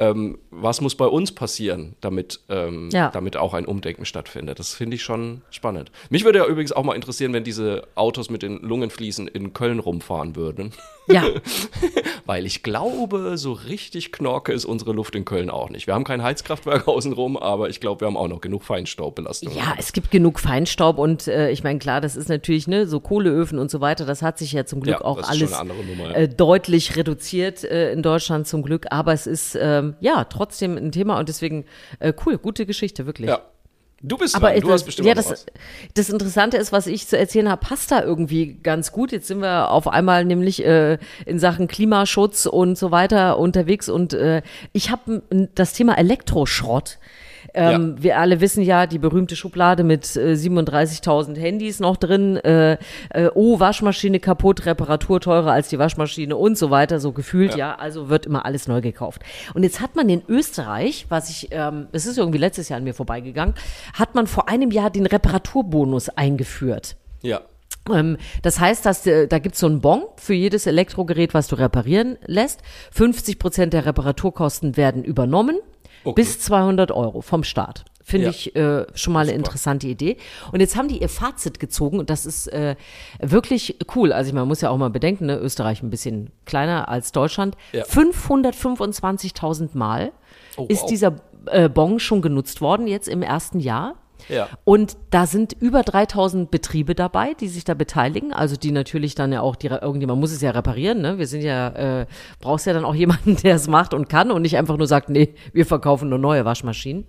Speaker 1: Ähm, was muss bei uns passieren, damit, ähm,
Speaker 4: Ja.
Speaker 1: damit auch ein Umdenken stattfindet? Das finde ich schon spannend. Mich würde ja übrigens auch mal interessieren, wenn diese Autos mit den Lungenfliesen in Köln rumfahren würden.
Speaker 4: Ja,
Speaker 1: Weil ich glaube, so richtig knorke ist unsere Luft in Köln auch nicht. Wir haben kein Heizkraftwerk außenrum, aber ich glaube, wir haben auch noch genug Feinstaubbelastung.
Speaker 4: Ja, es gibt genug Feinstaub und äh, ich meine, klar, das ist natürlich, ne, so Kohleöfen und so weiter, das hat sich ja zum Glück
Speaker 1: Ja,
Speaker 4: auch alles
Speaker 1: Nummer, ja.
Speaker 4: äh, deutlich reduziert äh, in Deutschland zum Glück, aber es ist ähm, ja trotzdem ein Thema und deswegen äh, cool, gute Geschichte, wirklich.
Speaker 1: Ja. Du bist
Speaker 4: Aber
Speaker 1: dran. du
Speaker 4: das,
Speaker 1: hast bestimmt
Speaker 4: ja, das,
Speaker 1: was.
Speaker 4: das Interessante ist, was ich zu erzählen habe, passt da irgendwie ganz gut. Jetzt sind wir auf einmal nämlich äh, in Sachen Klimaschutz und so weiter unterwegs und äh, ich habe das Thema Elektroschrott. Ähm, Wir alle wissen ja, die berühmte Schublade mit äh, 37.000 Handys noch drin. Äh, äh, oh, Waschmaschine kaputt, Reparatur teurer als die Waschmaschine und so weiter, so gefühlt, ja. Also wird immer alles neu gekauft. Und jetzt hat man in Österreich, was ich, ähm, es ist irgendwie letztes Jahr an mir vorbeigegangen, hat man vor einem Jahr den Reparaturbonus eingeführt.
Speaker 1: Ja.
Speaker 4: Ähm, das heißt, dass äh, da gibt's so einen Bon für jedes Elektrogerät, was du reparieren lässt. 50 Prozent der Reparaturkosten werden übernommen,
Speaker 1: Okay.
Speaker 4: bis 200 Euro vom Staat. Finde
Speaker 1: Ja.
Speaker 4: ich äh, schon mal eine
Speaker 1: Super.
Speaker 4: interessante Idee. Und jetzt haben die ihr Fazit gezogen und das ist äh, wirklich cool. Also ich, man muss ja auch mal bedenken, ne, Österreich ein bisschen kleiner als Deutschland.
Speaker 1: Ja.
Speaker 4: 525.000 Mal
Speaker 1: Oh,
Speaker 4: ist
Speaker 1: wow.
Speaker 4: dieser äh, Bon schon genutzt worden jetzt im ersten Jahr.
Speaker 1: Ja.
Speaker 4: Und da sind über 3000 Betriebe dabei, die sich da beteiligen. Also die natürlich dann ja auch, die, irgendjemand muss es ja reparieren. Ne? Wir sind ja, äh, brauchst ja dann auch jemanden, der es macht und kann und nicht einfach nur sagt, nee, wir verkaufen nur neue Waschmaschinen.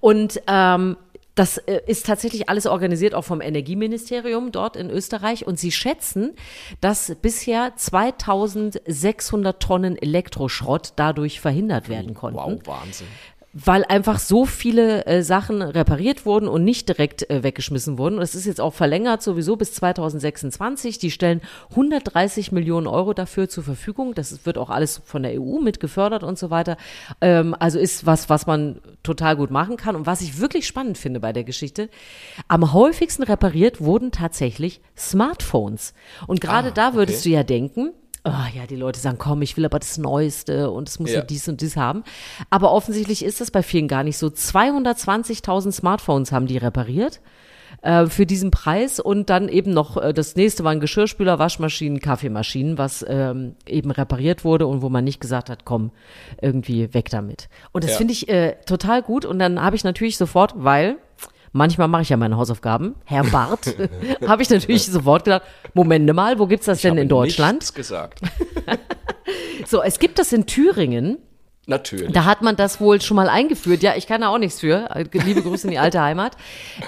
Speaker 4: Und ähm, das äh, ist tatsächlich alles organisiert auch vom Energieministerium dort in Österreich. Und sie schätzen, dass bisher 2600 Tonnen Elektroschrott dadurch verhindert werden konnten
Speaker 1: Wow, Wahnsinn.
Speaker 4: Weil einfach so viele äh, Sachen repariert wurden und nicht direkt äh, weggeschmissen wurden. Und es ist jetzt auch verlängert sowieso bis 2026. Die stellen 130 Millionen Euro dafür zur Verfügung. Das wird auch alles von der EU mit gefördert und so weiter. Ähm, also ist was, was man total gut machen kann. Und was ich wirklich spannend finde bei der Geschichte, am häufigsten repariert wurden tatsächlich Smartphones. Und gerade
Speaker 1: Ah,
Speaker 4: da würdest
Speaker 1: okay.
Speaker 4: du ja denken, Oh ja, die Leute sagen, komm, ich will aber das Neueste und es muss ja.
Speaker 1: Ja.
Speaker 4: dies und dies haben. Aber offensichtlich ist das bei vielen gar nicht so. 220.000 Smartphones haben die repariert. äh, für diesen Preis und dann eben noch äh, das nächste waren Geschirrspüler, Waschmaschinen, Kaffeemaschinen, was ähm, eben repariert wurde und wo man nicht gesagt hat, komm, irgendwie weg damit. Und das
Speaker 1: Ja.
Speaker 4: finde ich äh, total gut und dann habe ich natürlich sofort, weil manchmal mache ich ja meine Hausaufgaben, Herr Barth, habe ich natürlich sofort gedacht, Momente mal, wo gibt's das denn
Speaker 1: habe
Speaker 4: in Deutschland?
Speaker 1: Nichts gesagt.
Speaker 4: So, es gibt das in Thüringen.
Speaker 1: Natürlich.
Speaker 4: Da hat man das wohl schon mal eingeführt. Ja, ich kann da auch nichts für. Liebe Grüße in die alte Heimat.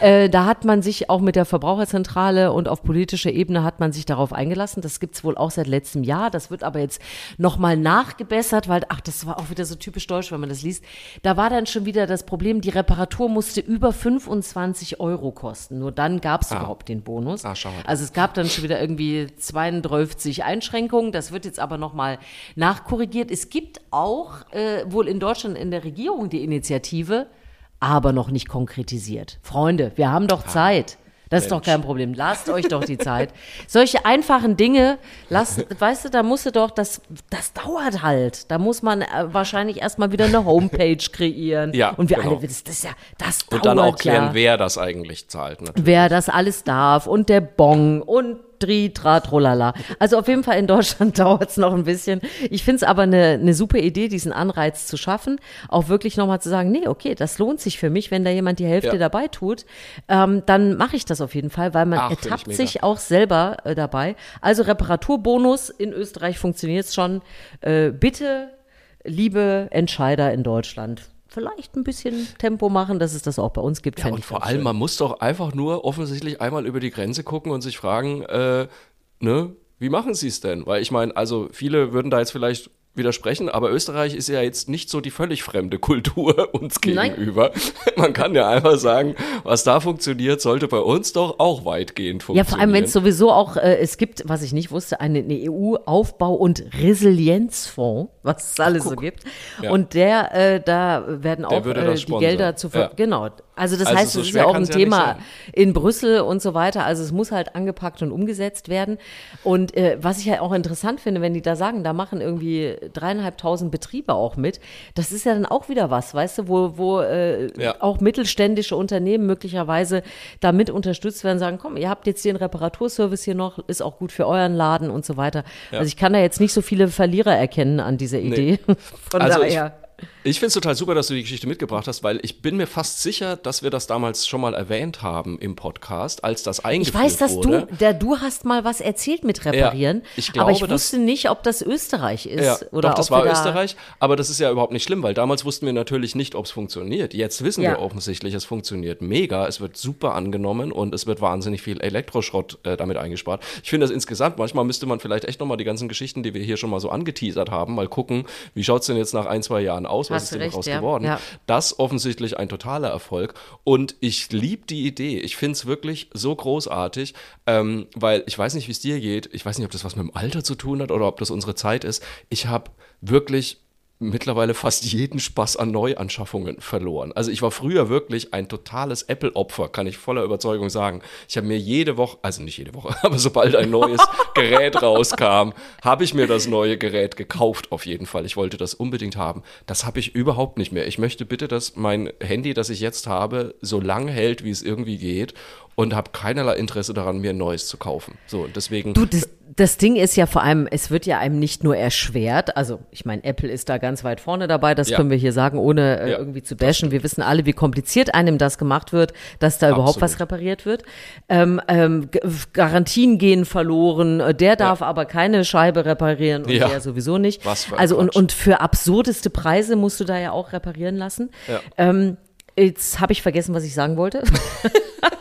Speaker 4: Äh, da hat man sich auch mit der Verbraucherzentrale und auf politischer Ebene hat man sich darauf eingelassen. Das gibt's wohl auch seit letztem Jahr. Das wird aber jetzt nochmal nachgebessert, weil, ach, das war auch wieder so typisch deutsch, wenn man das liest. Da war dann schon wieder das Problem, die Reparatur musste über 25 Euro kosten. Nur dann gab's überhaupt den Bonus.
Speaker 1: Ah, schade.
Speaker 4: Also es gab dann schon wieder irgendwie 32 Einschränkungen. Das wird jetzt aber nochmal nachkorrigiert. Es gibt auch äh, wohl in Deutschland in der Regierung die Initiative, aber noch nicht konkretisiert. Freunde, wir haben doch Zeit. Das ist doch
Speaker 1: Mensch.
Speaker 4: kein Problem. Lasst euch doch die Zeit. Solche einfachen Dinge, lasst, weißt du, da musst du doch, das, das dauert halt. Da muss man äh, wahrscheinlich erstmal wieder eine Homepage kreieren.
Speaker 1: Ja,
Speaker 4: Und wir
Speaker 1: genau.
Speaker 4: alle, das, das ist ja, das dauert
Speaker 1: Und dann auch klären,
Speaker 4: ja
Speaker 1: wer das eigentlich zahlt. Natürlich.
Speaker 4: wer das alles darf und der Bong und Dri, Tra, Trolala. Also auf jeden Fall in Deutschland dauert es noch ein bisschen. Ich finde es aber eine eine super Idee, diesen Anreiz zu schaffen, auch wirklich nochmal zu sagen, nee, okay, das lohnt sich für mich, wenn da jemand die Hälfte
Speaker 1: Ja.
Speaker 4: dabei tut, ähm, dann mache ich das auf jeden Fall, weil man
Speaker 1: Ach,
Speaker 4: ertappt sich auch selber äh, dabei. Also Reparaturbonus in Österreich funktioniert schon. Äh, bitte, liebe Entscheider in Deutschland, vielleicht ein bisschen Tempo machen, dass es das auch bei uns gibt.
Speaker 1: Ja, und vor allem,
Speaker 4: schön.
Speaker 1: man muss doch einfach nur offensichtlich einmal über die Grenze gucken und sich fragen, äh, ne, wie machen sie es denn? Weil ich meine, also viele würden da jetzt vielleicht widersprechen, aber Österreich ist ja jetzt nicht so die völlig fremde Kultur uns
Speaker 4: Nein.
Speaker 1: gegenüber. Man kann ja einfach sagen, was da funktioniert, sollte bei uns doch auch weitgehend
Speaker 4: Ja,
Speaker 1: funktionieren.
Speaker 4: vor allem, wenn es sowieso auch, äh, es gibt, was ich nicht wusste, eine, eine EU-Aufbau- und Resilienzfonds, was es alles so gibt.
Speaker 1: Ja.
Speaker 4: Und der, äh, da werden auch äh, die. Gelder zu ver
Speaker 1: Ja.
Speaker 4: Genau. Also das
Speaker 1: Also
Speaker 4: heißt,
Speaker 1: so
Speaker 4: es ist ja auch ein
Speaker 1: ja
Speaker 4: Thema
Speaker 1: sein.
Speaker 4: in Brüssel und so weiter. Also es muss halt angepackt und umgesetzt werden. Und äh, was ich ja auch interessant finde, wenn die da sagen, da machen irgendwie dreieinhalbtausend Betriebe auch mit, das ist ja dann auch wieder was, weißt du, wo, wo äh,
Speaker 1: Ja.
Speaker 4: auch mittelständische Unternehmen möglicherweise damit unterstützt werden, sagen, komm, ihr habt jetzt einen Reparaturservice hier noch, ist auch gut für euren Laden und so weiter. Also ich kann da jetzt nicht so viele Verlierer erkennen an dieser Idee. Von
Speaker 1: Also
Speaker 4: daher.
Speaker 1: ich finde es total super, dass du die Geschichte mitgebracht hast, weil ich bin mir fast sicher, dass wir das damals schon mal erwähnt haben im Podcast, als das
Speaker 4: Ich
Speaker 1: eingeführt
Speaker 4: weiß, dass
Speaker 1: wurde.
Speaker 4: du, der, du hast mal was erzählt mit Reparieren,
Speaker 1: ich
Speaker 4: aber ich
Speaker 1: glaube, dass-
Speaker 4: wusste nicht, ob das Österreich ist.
Speaker 1: Ja,
Speaker 4: oder
Speaker 1: doch, das war
Speaker 4: da-
Speaker 1: Österreich, aber das ist ja überhaupt nicht schlimm, weil damals wussten wir natürlich nicht, ob es funktioniert. Jetzt wissen
Speaker 4: Ja.
Speaker 1: wir offensichtlich, es funktioniert mega, es wird super angenommen und es wird wahnsinnig viel Elektroschrott äh, damit eingespart. Ich finde das insgesamt, manchmal müsste man vielleicht echt nochmal die ganzen Geschichten, die wir hier schon mal so angeteasert haben, mal gucken, wie schaut es denn jetzt nach ein, zwei Jahren aus, denn
Speaker 4: recht,
Speaker 1: daraus
Speaker 4: ja.
Speaker 1: geworden?
Speaker 4: Ja.
Speaker 1: Das offensichtlich ein totaler Erfolg und ich liebe die Idee. Ich finde es wirklich so großartig, ähm, weil ich weiß nicht, wie es dir geht. Ich weiß nicht, ob das was mit dem Alter zu tun hat oder ob das unsere Zeit ist. Ich habe wirklich mittlerweile fast jeden Spaß an Neuanschaffungen verloren. Also ich war früher wirklich ein totales Apple-Opfer, kann ich voller Überzeugung sagen. Ich habe mir jede Woche, also nicht jede Woche, aber sobald ein neues Gerät rauskam, habe ich mir das neue Gerät gekauft auf jeden Fall. Ich wollte das unbedingt haben. Das habe ich überhaupt nicht mehr. Ich möchte bitte, dass mein Handy, das ich jetzt habe, so lang hält, wie es irgendwie geht und habe keinerlei Interesse daran, mir ein neues zu kaufen. So, und deswegen
Speaker 4: Du, das, das Ding ist ja vor allem, es wird ja einem nicht nur erschwert, also ich meine, Apple ist da ganz weit vorne dabei, das
Speaker 1: Ja.
Speaker 4: können wir hier sagen, ohne äh,
Speaker 1: Ja,
Speaker 4: irgendwie zu bashen. Wir wissen alle, wie kompliziert einem das gemacht wird, dass da überhaupt
Speaker 1: Absolut.
Speaker 4: was repariert wird. Ähm, ähm, G- Garantien gehen verloren, äh, der darf aber keine Scheibe reparieren und
Speaker 1: Ja.
Speaker 4: der sowieso nicht.
Speaker 1: Was für
Speaker 4: also und, und für absurdeste Preise musst du da ja auch reparieren lassen.
Speaker 1: Ja.
Speaker 4: Ähm, Jetzt habe ich vergessen, was ich sagen wollte.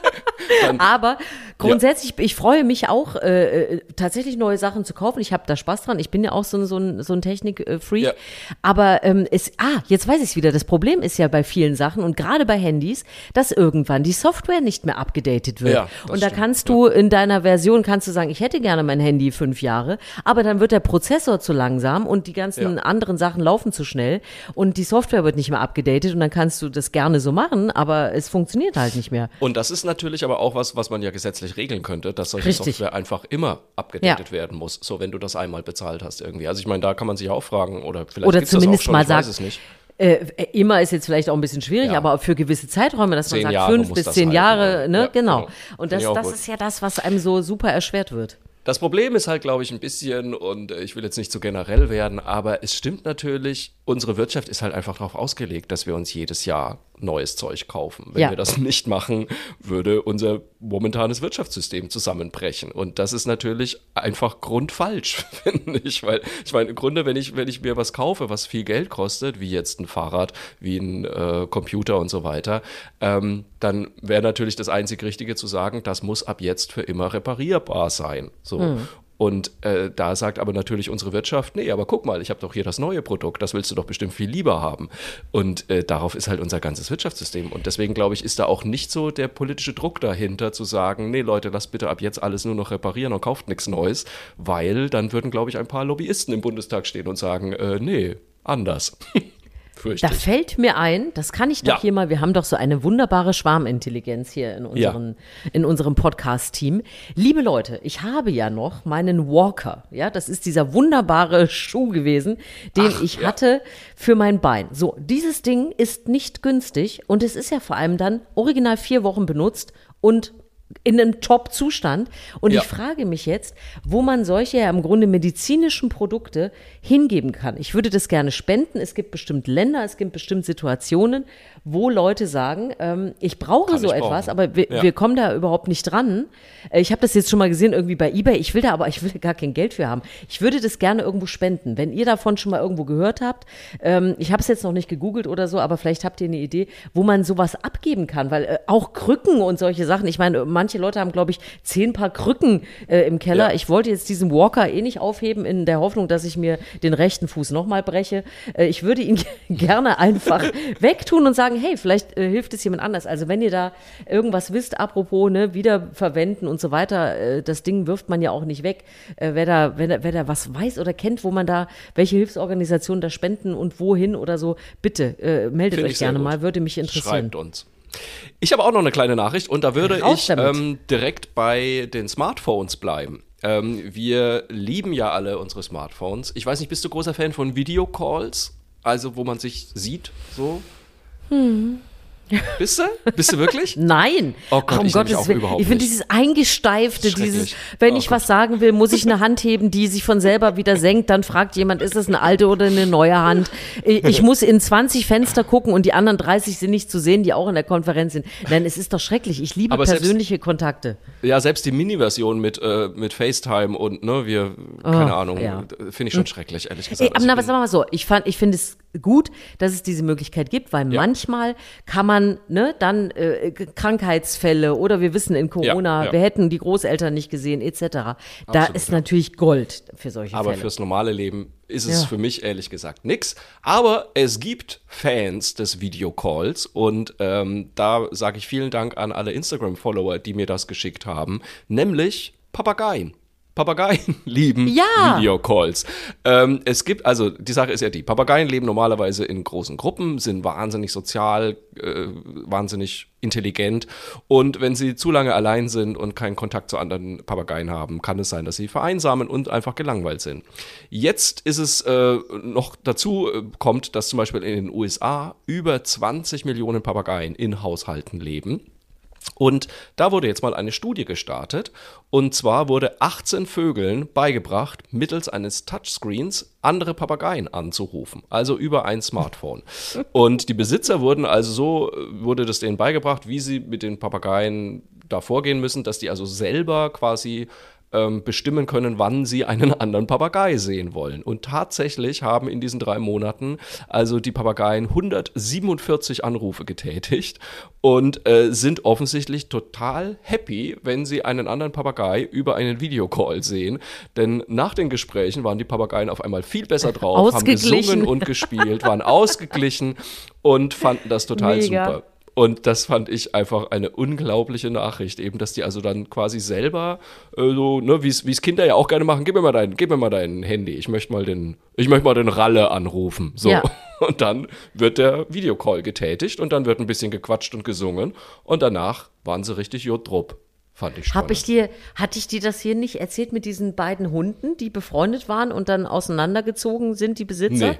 Speaker 4: Aber grundsätzlich, ich freue mich auch, äh, äh, tatsächlich neue Sachen zu kaufen. Ich habe da Spaß dran. Ich bin ja auch so, ein- so ein, so ein Technik-Freak.
Speaker 1: Ja.
Speaker 4: Aber ähm, es, ah, jetzt weiß ich es wieder. Das Problem ist ja bei vielen Sachen und gerade bei Handys, dass irgendwann die Software nicht mehr abgedatet wird.
Speaker 1: Ja,
Speaker 4: und da
Speaker 1: stimmt,
Speaker 4: kannst du in deiner Version, kannst du sagen, ich hätte gerne mein Handy fünf Jahre, aber dann wird der Prozessor zu langsam und die ganzen
Speaker 1: Ja.
Speaker 4: anderen Sachen laufen zu schnell und die Software wird nicht mehr abgedatet und dann kannst du das gerne so machen, aber es funktioniert halt nicht mehr.
Speaker 1: Und das ist natürlich aber auch was, was man ja gesetzlich regeln könnte, dass solche
Speaker 4: Richtig.
Speaker 1: Software einfach immer abgedatet werden muss, so wenn du das einmal bezahlt hast irgendwie. Also ich meine, da kann man sich auch fragen oder vielleicht
Speaker 4: Oder zumindest
Speaker 1: auch schon,
Speaker 4: mal
Speaker 1: nicht.
Speaker 4: Äh, immer ist jetzt vielleicht auch ein bisschen schwierig,
Speaker 1: Ja.
Speaker 4: aber für gewisse Zeiträume, dass man
Speaker 1: Zehn
Speaker 4: sagt,
Speaker 1: Jahre
Speaker 4: fünf bis zehn
Speaker 1: halten,
Speaker 4: Jahre,
Speaker 1: ja.
Speaker 4: ne,
Speaker 1: Ja,
Speaker 4: genau.
Speaker 1: genau.
Speaker 4: Und das, das
Speaker 1: gut.
Speaker 4: ist ja das, was einem so super erschwert wird.
Speaker 1: Das Problem ist halt, glaube ich, ein bisschen, und äh, ich will jetzt nicht zu generell werden, aber es stimmt natürlich, unsere Wirtschaft ist halt einfach darauf ausgelegt, dass wir uns jedes Jahr neues Zeug kaufen. Wenn
Speaker 4: Ja.
Speaker 1: wir das nicht machen, würde unser momentanes Wirtschaftssystem zusammenbrechen. Und das ist natürlich einfach grundfalsch, finde ich. Weil ich meine, im Grunde, wenn ich, wenn ich mir was kaufe, was viel Geld kostet, wie jetzt ein Fahrrad, wie ein äh, Computer und so weiter, ähm, dann wäre natürlich das einzig Richtige zu sagen, das muss ab jetzt für immer reparierbar sein. So. Und äh, da sagt aber natürlich unsere Wirtschaft, nee, aber guck mal, ich habe doch hier das neue Produkt, das willst du doch bestimmt viel lieber haben. Und äh, darauf ist halt unser ganzes Wirtschaftssystem. Und deswegen glaube ich, ist da auch nicht so der politische Druck dahinter zu sagen, nee Leute, lasst bitte ab jetzt alles nur noch reparieren und kauft nichts Neues, weil dann würden, glaube ich, ein paar Lobbyisten im Bundestag stehen und sagen, äh, nee, anders. Fürchte
Speaker 4: Da
Speaker 1: ich.
Speaker 4: fällt mir ein, das kann ich doch
Speaker 1: Ja.
Speaker 4: hier mal, wir haben doch so eine wunderbare Schwarmintelligenz hier in, unseren, in unserem Podcast-Team. Liebe Leute, ich habe ja noch meinen Walker, ja, das ist dieser wunderbare Schuh gewesen, den
Speaker 1: Ach,
Speaker 4: ich
Speaker 1: ja.
Speaker 4: hatte für mein Bein. So, dieses Ding ist nicht günstig und es ist ja vor allem dann original vier Wochen benutzt und in einem Top-Zustand. Und
Speaker 1: Ja.
Speaker 4: ich frage mich jetzt, wo man solche ja im Grunde medizinischen Produkte hingeben kann. Ich würde das gerne spenden. Es gibt bestimmt Länder, es gibt bestimmt Situationen, wo Leute sagen, ähm, ich brauche
Speaker 1: Kann
Speaker 4: so
Speaker 1: ich
Speaker 4: etwas,
Speaker 1: brauchen.
Speaker 4: aber wir,
Speaker 1: Ja.
Speaker 4: wir kommen da überhaupt nicht dran. Äh, Ich habe das jetzt schon mal gesehen, irgendwie bei Ebay. Ich will da aber, ich will gar kein Geld für haben. Ich würde das gerne irgendwo spenden. Wenn ihr davon schon mal irgendwo gehört habt, ähm, ich habe es jetzt noch nicht gegoogelt oder so, aber vielleicht habt ihr eine Idee, wo man sowas abgeben kann, weil äh, auch Krücken und solche Sachen. Ich meine, manche Leute haben, glaube ich, zehn Paar Krücken äh, im Keller.
Speaker 1: Ja.
Speaker 4: Ich wollte jetzt diesen Walker eh nicht aufheben in der Hoffnung, dass ich mir den rechten Fuß nochmal breche. Äh, ich würde ihn gerne einfach wegtun und sagen, hey, vielleicht äh, hilft es jemand anders. Also wenn ihr da irgendwas wisst, apropos ne, wiederverwenden und so weiter, äh, das Ding wirft man ja auch nicht weg. Äh, wer, da, wer, wer da was weiß oder kennt, wo man da, welche Hilfsorganisationen da spenden und wohin oder so, bitte äh, meldet
Speaker 1: Finde
Speaker 4: euch gerne mal, würde mich interessieren.
Speaker 1: Schreibt uns. Ich habe auch noch eine kleine Nachricht und da würde ich ähm, direkt bei den Smartphones bleiben. Ähm, wir lieben ja alle unsere Smartphones. Ich weiß nicht, bist du großer Fan von Videocalls? Also, wo man sich sieht, so? Bist du? Bist du wirklich?
Speaker 4: Nein,
Speaker 1: Oh Gott,
Speaker 4: Ach, um
Speaker 1: ich
Speaker 4: Gottes Willen. Ich finde dieses Eingesteifte, dieses, wenn
Speaker 1: Oh
Speaker 4: ich
Speaker 1: Gott.
Speaker 4: was sagen will, muss ich eine Hand heben, die sich von selber wieder senkt, dann fragt jemand, ist das eine alte oder eine neue Hand? Ich muss in 20 Fenster gucken und die anderen 30 sind nicht zu sehen, die auch in der Konferenz sind. Nein, es ist doch schrecklich. Ich liebe
Speaker 1: Aber selbst-
Speaker 4: persönliche Kontakte.
Speaker 1: Ja, selbst die Mini-Version mit, äh, mit FaceTime und, ne, wir, keine Ahnung,
Speaker 4: Oh, ja.
Speaker 1: finde ich schon schrecklich, ehrlich
Speaker 4: Ey,
Speaker 1: gesagt.
Speaker 4: aber
Speaker 1: Also
Speaker 4: na, was sagen wir mal so, ich fand, ich finde es gut, dass es diese Möglichkeit gibt, weil
Speaker 1: Ja.
Speaker 4: manchmal kann man, ne, dann äh, Krankheitsfälle oder wir wissen in Corona,
Speaker 1: Ja, ja.
Speaker 4: wir hätten die Großeltern nicht gesehen, etc. Da
Speaker 1: Absolut,
Speaker 4: ist
Speaker 1: ja.
Speaker 4: natürlich Gold für solche
Speaker 1: Aber
Speaker 4: Fälle.
Speaker 1: fürs normale Leben ist es für mich ehrlich gesagt nix. Aber es gibt Fans des Videocalls und ähm, da sage ich vielen Dank an alle Instagram-Follower, die mir das geschickt haben, nämlich Papageien. Papageien lieben
Speaker 4: Ja.
Speaker 1: Videocalls. Ähm, es gibt, also die Sache ist ja die, Papageien leben normalerweise in großen Gruppen, sind wahnsinnig sozial, äh, wahnsinnig intelligent und wenn sie zu lange allein sind und keinen Kontakt zu anderen Papageien haben, kann es sein, dass sie vereinsamen und einfach gelangweilt sind. Jetzt ist es äh, noch dazu äh, kommt, dass zum Beispiel in den USA über 20 Millionen Papageien in Haushalten leben. Und da wurde jetzt mal eine Studie gestartet. Und zwar wurde 18 Vögeln beigebracht, mittels eines Touchscreens andere Papageien anzurufen. Also über ein Smartphone. Und die Besitzer wurden also so, äh, wurde das denen beigebracht, wie sie mit den Papageien da vorgehen müssen, dass die also selber quasi ähm, bestimmen können, wann sie einen anderen Papagei sehen wollen. Und tatsächlich haben in diesen drei Monaten also die Papageien 147 Anrufe getätigt und äh, sind offensichtlich total happy, wenn sie einen anderen Papagei über einen Videocall sehen. Denn nach den Gesprächen waren die Papageien auf einmal viel besser drauf, haben gesungen und gespielt, waren ausgeglichen und fanden das total
Speaker 4: Mega.
Speaker 1: super. Und das fand ich einfach eine unglaubliche Nachricht, eben, dass die also dann quasi selber äh, so, ne, wie es Kinder ja auch gerne machen, gib mir mal dein, gib mir mal dein Handy, ich möchte mal den, ich möchte mal den Ralle anrufen. So.
Speaker 4: Ja.
Speaker 1: Und dann wird der Videocall getätigt und dann wird ein bisschen gequatscht und gesungen und danach waren sie richtig jodrup. Fand ich
Speaker 4: Hab
Speaker 1: spannend.
Speaker 4: ich dir, hatte ich dir das hier nicht erzählt mit diesen beiden Hunden, die befreundet waren und dann auseinandergezogen sind, die Besitzer?
Speaker 1: Nee.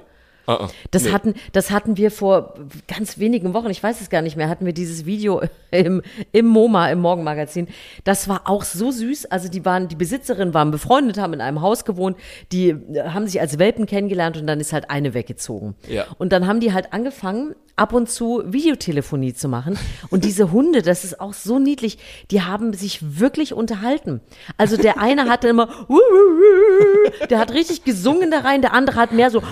Speaker 1: Ah, ah.
Speaker 4: Das,
Speaker 1: Nee.
Speaker 4: hatten, das hatten wir vor ganz wenigen Wochen, ich weiß es gar nicht mehr, hatten wir dieses Video im, im MoMA, im Morgenmagazin. Das war auch so süß. Also die waren, die Besitzerin waren befreundet, haben in einem Haus gewohnt, die äh, haben sich als Welpen kennengelernt und dann ist halt eine weggezogen.
Speaker 1: Ja.
Speaker 4: Und dann haben die halt angefangen, ab und zu Videotelefonie zu machen. Und diese Hunde, das ist auch so niedlich, die haben sich wirklich unterhalten. Also der eine hatte immer, der hat richtig gesungen da rein, der andere hat mehr so,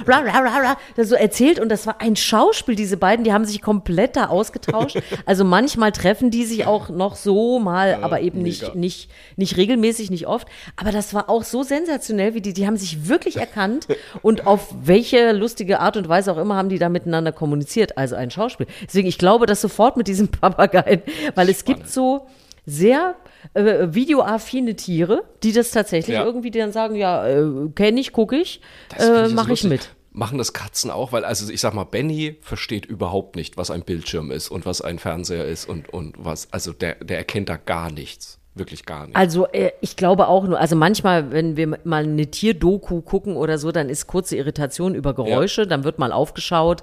Speaker 4: das so erzählt. Und das war ein Schauspiel, diese beiden, die haben sich komplett da ausgetauscht. Also manchmal treffen die sich auch noch so mal, aber eben nicht,
Speaker 1: mega.
Speaker 4: nicht, nicht regelmäßig, nicht oft. Aber das war auch so sensationell, wie die, die haben sich wirklich erkannt und auf welche lustige Art und Weise auch immer haben die da miteinander kommuniziert. Also ein Schauspiel. Deswegen, ich glaube das sofort mit diesem Papageien, weil es gibt so sehr äh, videoaffine Tiere, die das tatsächlich
Speaker 1: Ja.
Speaker 4: irgendwie dann sagen, ja, äh, kenne ich, gucke ich, äh, mache ich mit.
Speaker 1: Machen das Katzen auch, weil, also ich sag mal, Benny versteht überhaupt nicht, was ein Bildschirm ist und was ein Fernseher ist und, und was, also der, der erkennt da gar nichts. Wirklich gar nichts.
Speaker 4: Also äh, ich glaube auch nur, also manchmal, wenn wir mal eine Tierdoku gucken oder so, dann ist kurze Irritation über Geräusche, dann wird mal aufgeschaut,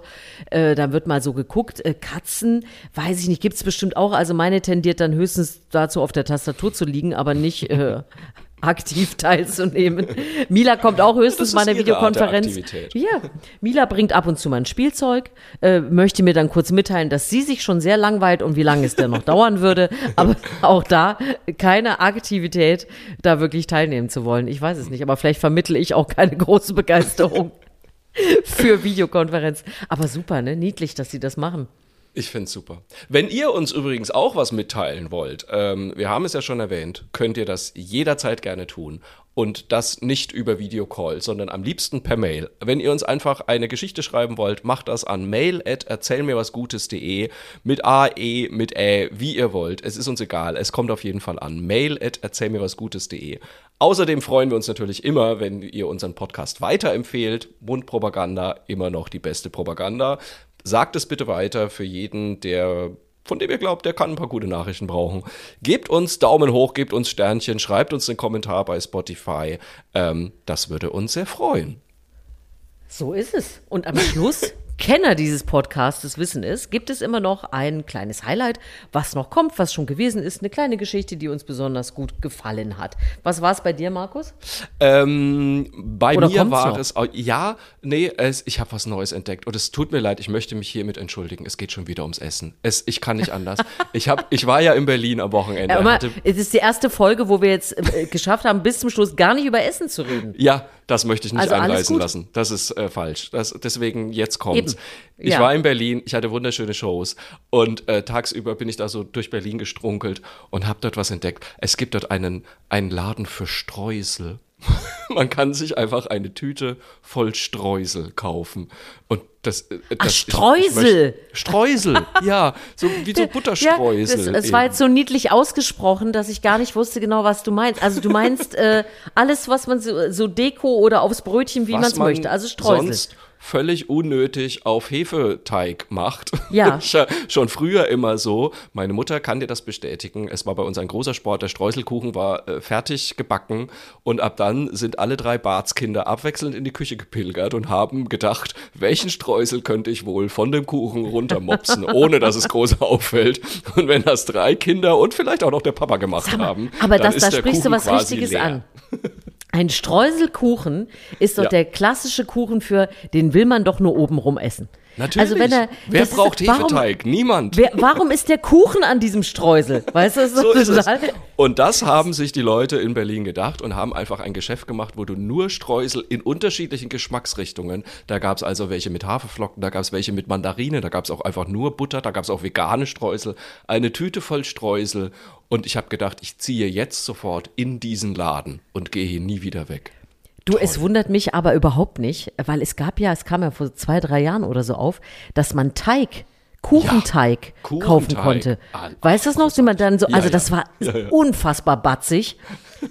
Speaker 4: äh, dann wird mal so geguckt. Äh, Katzen, weiß ich nicht, gibt's bestimmt auch. Also meine tendiert dann höchstens dazu, auf der Tastatur zu liegen, aber nicht äh, aktiv teilzunehmen. Mila kommt auch höchstens mal in der Videokonferenz. Ja, Mila bringt ab und zu mal ein Spielzeug, äh, möchte mir dann kurz mitteilen, dass sie sich schon sehr langweilt und wie lange es denn noch dauern würde. Aber auch da keine Aktivität, da wirklich teilnehmen zu wollen. Ich weiß es nicht, aber vielleicht vermittle ich auch keine große Begeisterung für Videokonferenz. Aber super, ne? Niedlich, dass sie das machen.
Speaker 1: Ich finde es super. Wenn ihr uns übrigens auch was mitteilen wollt, ähm, wir haben es ja schon erwähnt, könnt ihr das jederzeit gerne tun. Und das nicht über Videocall, sondern am liebsten per Mail. Wenn ihr uns einfach eine Geschichte schreiben wollt, macht das an mail at erzählmirwasgutes.de mit A, E, mit Ä, wie ihr wollt. Es ist uns egal. Es kommt auf jeden Fall an. mail at erzählmirwasgutes.de. Außerdem freuen wir uns natürlich immer, wenn ihr unseren Podcast weiterempfehlt. Mundpropaganda, immer noch die beste Propaganda. Sagt es bitte weiter für jeden, der von dem ihr glaubt, der kann ein paar gute Nachrichten brauchen. Gebt uns Daumen hoch, gebt uns Sternchen, schreibt uns einen Kommentar bei Spotify. Ähm, das würde uns sehr freuen.
Speaker 4: So ist es. Und am Schluss, Kenner dieses Podcastes wissen es, gibt es immer noch ein kleines Highlight, was noch kommt, was schon gewesen ist, eine kleine Geschichte, die uns besonders gut gefallen hat. Was war es bei dir, Markus?
Speaker 1: Ähm, bei
Speaker 4: Oder
Speaker 1: mir war
Speaker 4: noch?
Speaker 1: es, ja, nee, es, ich habe was Neues entdeckt und es tut mir leid, ich möchte mich hiermit entschuldigen. Es geht schon wieder ums Essen. Es, ich kann nicht anders. ich, hab, ich war ja in Berlin am Wochenende.
Speaker 4: Ja,
Speaker 1: hatte,
Speaker 4: es ist die erste Folge, wo wir jetzt äh, geschafft haben, bis zum Schluss gar nicht über Essen zu reden.
Speaker 1: Ja, das möchte ich nicht
Speaker 4: Also
Speaker 1: einreißen lassen. Das ist äh, falsch. Das, deswegen, jetzt kommt's.
Speaker 4: Eben.
Speaker 1: Ich
Speaker 4: Ja.
Speaker 1: war in Berlin, ich hatte wunderschöne Shows und äh, tagsüber bin ich da so durch Berlin gestrunkelt und habe dort was entdeckt. Es gibt dort einen, einen Laden für Streusel. Man kann sich einfach eine Tüte voll Streusel kaufen. Und das, äh, das ich- ich
Speaker 4: Streusel?
Speaker 1: möchte- Streusel, ja. So wie so
Speaker 4: Ja,
Speaker 1: Butterstreusel.
Speaker 4: das, es war jetzt so niedlich ausgesprochen, dass ich gar nicht wusste genau, was du meinst. Also du meinst äh, alles, was man so, so Deko oder aufs Brötchen, wie man es möchte. Also Streusel.
Speaker 1: sonst völlig unnötig auf Hefeteig macht.
Speaker 4: Ja.
Speaker 1: Schon- früher immer so. Meine Mutter kann dir das bestätigen. Es war bei uns ein großer Sport. Der Streuselkuchen war äh, fertig gebacken und ab dann sind alle drei Bartskinder abwechselnd in die Küche gepilgert und haben gedacht, welchen Streusel könnte ich wohl von dem Kuchen runtermopsen, ohne dass es groß auffällt. Und wenn das drei Kinder und vielleicht auch noch der Papa gemacht
Speaker 4: mal,
Speaker 1: haben,
Speaker 4: aber
Speaker 1: dann
Speaker 4: das,
Speaker 1: ist
Speaker 4: da
Speaker 1: der
Speaker 4: sprichst du
Speaker 1: Kuchen
Speaker 4: was
Speaker 1: quasi
Speaker 4: Richtiges
Speaker 1: leer.
Speaker 4: an. Ein Streuselkuchen ist doch
Speaker 1: Ja.
Speaker 4: der klassische Kuchen für, den will man doch nur oben rum essen.
Speaker 1: Natürlich.
Speaker 4: Also wenn er,
Speaker 1: Wer
Speaker 4: ist-
Speaker 1: braucht
Speaker 4: warum,
Speaker 1: Hefeteig? Niemand.
Speaker 4: Wer, warum ist der Kuchen an diesem Streusel? Weißt du, das
Speaker 1: So ist es. Und das haben sich die Leute in Berlin gedacht und haben einfach ein Geschäft gemacht, wo du nur Streusel in unterschiedlichen Geschmacksrichtungen, da gab es also welche mit Haferflocken, da gab es welche mit Mandarine, da gab es auch einfach nur Butter, da gab es auch vegane Streusel, eine Tüte voll Streusel. Und ich habe gedacht, ich ziehe jetzt sofort in diesen Laden und gehe hier nie wieder weg.
Speaker 4: Du, es wundert mich aber überhaupt nicht, weil es gab ja, es kam ja vor zwei, drei Jahren oder so auf, dass man Teig, Kuchenteig
Speaker 1: Ja,
Speaker 4: kaufen
Speaker 1: Kuchenteig.
Speaker 4: konnte.
Speaker 1: Ah,
Speaker 4: weißt du das noch, wie man dann so, also das war unfassbar batzig.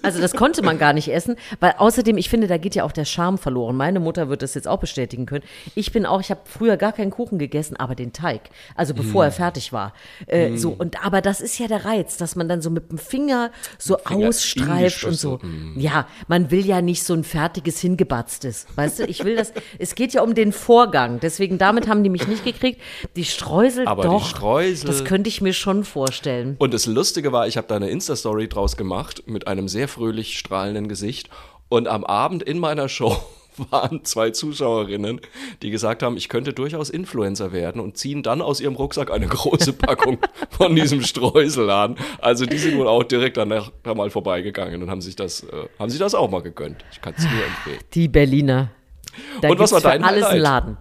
Speaker 4: Also das konnte man gar nicht essen, weil außerdem, ich finde, da geht ja auch der Charme verloren. Meine Mutter wird das jetzt auch bestätigen können. Ich bin auch, ich habe früher gar keinen Kuchen gegessen, aber den Teig, also bevor
Speaker 1: Mm.
Speaker 4: er fertig war. Äh, So und aber das ist ja der Reiz, dass man dann so mit dem Finger so
Speaker 1: Finger in die
Speaker 4: ausstreift und so.
Speaker 1: Mm.
Speaker 4: Ja, man will ja nicht so ein fertiges hingebatztes, weißt du? Ich will das. es geht ja um den Vorgang. Deswegen damit haben die mich nicht gekriegt. Die Streusel
Speaker 1: Aber die
Speaker 4: doch.
Speaker 1: Streusel-
Speaker 4: Das könnte ich mir schon vorstellen.
Speaker 1: Und das Lustige war, ich habe da eine Insta-Story draus gemacht mit einem sehr fröhlich strahlenden Gesicht. Und am Abend in meiner Show waren zwei Zuschauerinnen, die gesagt haben, ich könnte durchaus Influencer werden und ziehen dann aus ihrem Rucksack eine große Packung von diesem Streusel an. Also die sind wohl auch direkt danach mal vorbeigegangen und haben sich das, äh, haben sich das auch mal gegönnt. Ich kann es nur empfehlen.
Speaker 4: Die Berliner. Da
Speaker 1: Und was war dein
Speaker 4: alles
Speaker 1: Highlight?
Speaker 4: Laden.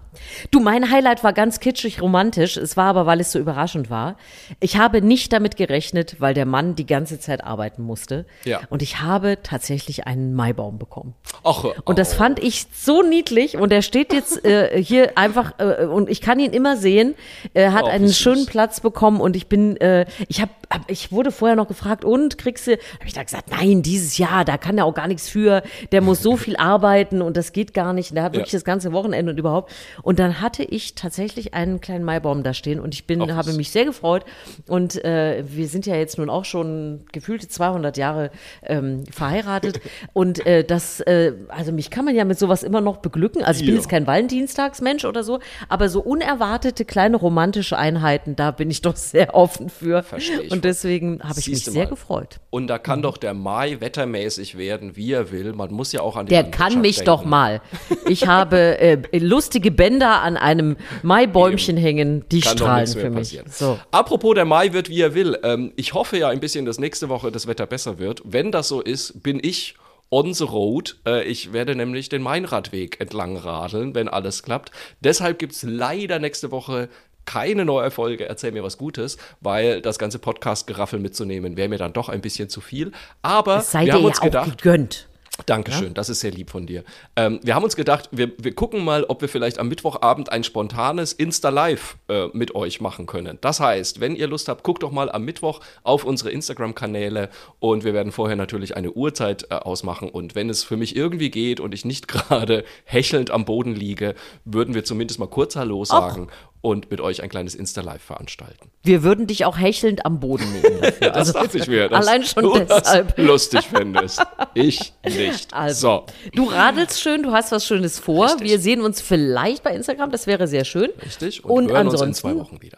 Speaker 4: Du, mein Highlight war ganz kitschig romantisch. Es war aber, weil es so überraschend war. Ich habe nicht damit gerechnet, weil der Mann die ganze Zeit arbeiten musste.
Speaker 1: Ja.
Speaker 4: Und ich habe tatsächlich einen Maibaum bekommen.
Speaker 1: Ach,
Speaker 4: Und das fand ich so niedlich und er steht jetzt äh, hier einfach äh, und ich kann ihn immer sehen. Er hat
Speaker 1: Oh,
Speaker 4: einen
Speaker 1: süß.
Speaker 4: schönen Platz bekommen und ich bin, äh, ich habe, hab, ich wurde vorher noch gefragt und kriegst du? Habe ich da gesagt, nein, dieses Jahr, da kann er auch gar nichts für. Der muss so viel arbeiten und das geht gar nicht. Und der hat
Speaker 1: Ja.
Speaker 4: wirklich das ganze Wochenende und überhaupt. Und dann hatte ich tatsächlich einen kleinen Maibaum da stehen und ich bin,
Speaker 1: Ach,
Speaker 4: habe mich sehr gefreut und äh, wir sind ja jetzt nun auch schon gefühlte 200 Jahre ähm, verheiratet und äh, das, äh, also mich kann man ja mit sowas immer noch beglücken. Also ich bin
Speaker 1: Ja.
Speaker 4: jetzt kein Valentinstagsmensch oder so, aber so unerwartete kleine romantische Einheiten, da bin ich doch sehr offen für.
Speaker 1: Versteh ich.
Speaker 4: Und deswegen habe ich mich sehr
Speaker 1: mal.
Speaker 4: gefreut.
Speaker 1: Und da kann doch der Mai wettermäßig werden, wie er will. Man muss ja auch an die
Speaker 4: Der kann mich
Speaker 1: denken.
Speaker 4: doch mal. Ich habe äh, lustige Bänder an einem Maibäumchen hängen, die
Speaker 1: Kann
Speaker 4: strahlen für mich. So.
Speaker 1: Apropos, der Mai wird, wie er will. Ähm, ich hoffe ja ein bisschen, dass nächste Woche das Wetter besser wird. Wenn das so ist, bin ich on the road. Äh, ich werde nämlich den Mainradweg entlang radeln, wenn alles klappt. Deshalb gibt es leider nächste Woche keine neue Folge, erzähl mir was Gutes, weil das ganze Podcast-Geraffel mitzunehmen wäre mir dann doch ein bisschen zu viel. Aber
Speaker 4: sei
Speaker 1: wir haben
Speaker 4: ja
Speaker 1: uns
Speaker 4: auch
Speaker 1: gedacht,
Speaker 4: gegönnt.
Speaker 1: Dankeschön, das ist sehr lieb von dir. Ähm, wir haben uns gedacht, wir, wir gucken mal, ob wir vielleicht am Mittwochabend ein spontanes Insta-Live äh, mit euch machen können. Das heißt, wenn ihr Lust habt, guckt doch mal am Mittwoch auf unsere Instagram-Kanäle und wir werden vorher natürlich eine Uhrzeit äh, ausmachen. Und wenn es für mich irgendwie geht und ich nicht gerade hechelnd am Boden liege, würden wir zumindest mal kurz Hallo sagen und mit euch ein kleines Insta-Live veranstalten.
Speaker 4: Wir würden dich auch hechelnd am Boden nehmen. Dafür.
Speaker 1: Das dachte ich mir. Dass
Speaker 4: allein schon
Speaker 1: du
Speaker 4: deshalb.
Speaker 1: Das lustig findest. Ich nicht.
Speaker 4: Also,
Speaker 1: so.
Speaker 4: du radelst schön, du hast was Schönes vor.
Speaker 1: Richtig.
Speaker 4: Wir sehen uns vielleicht bei Instagram, das wäre sehr schön.
Speaker 1: Richtig.
Speaker 4: Und,
Speaker 1: hören
Speaker 4: ansonsten,
Speaker 1: uns in zwei Wochen wieder.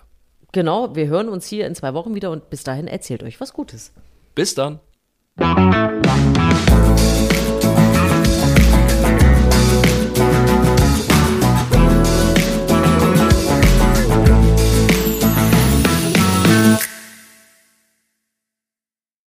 Speaker 4: genau, wir hören uns hier in zwei Wochen wieder und bis dahin erzählt euch was Gutes.
Speaker 1: Bis dann.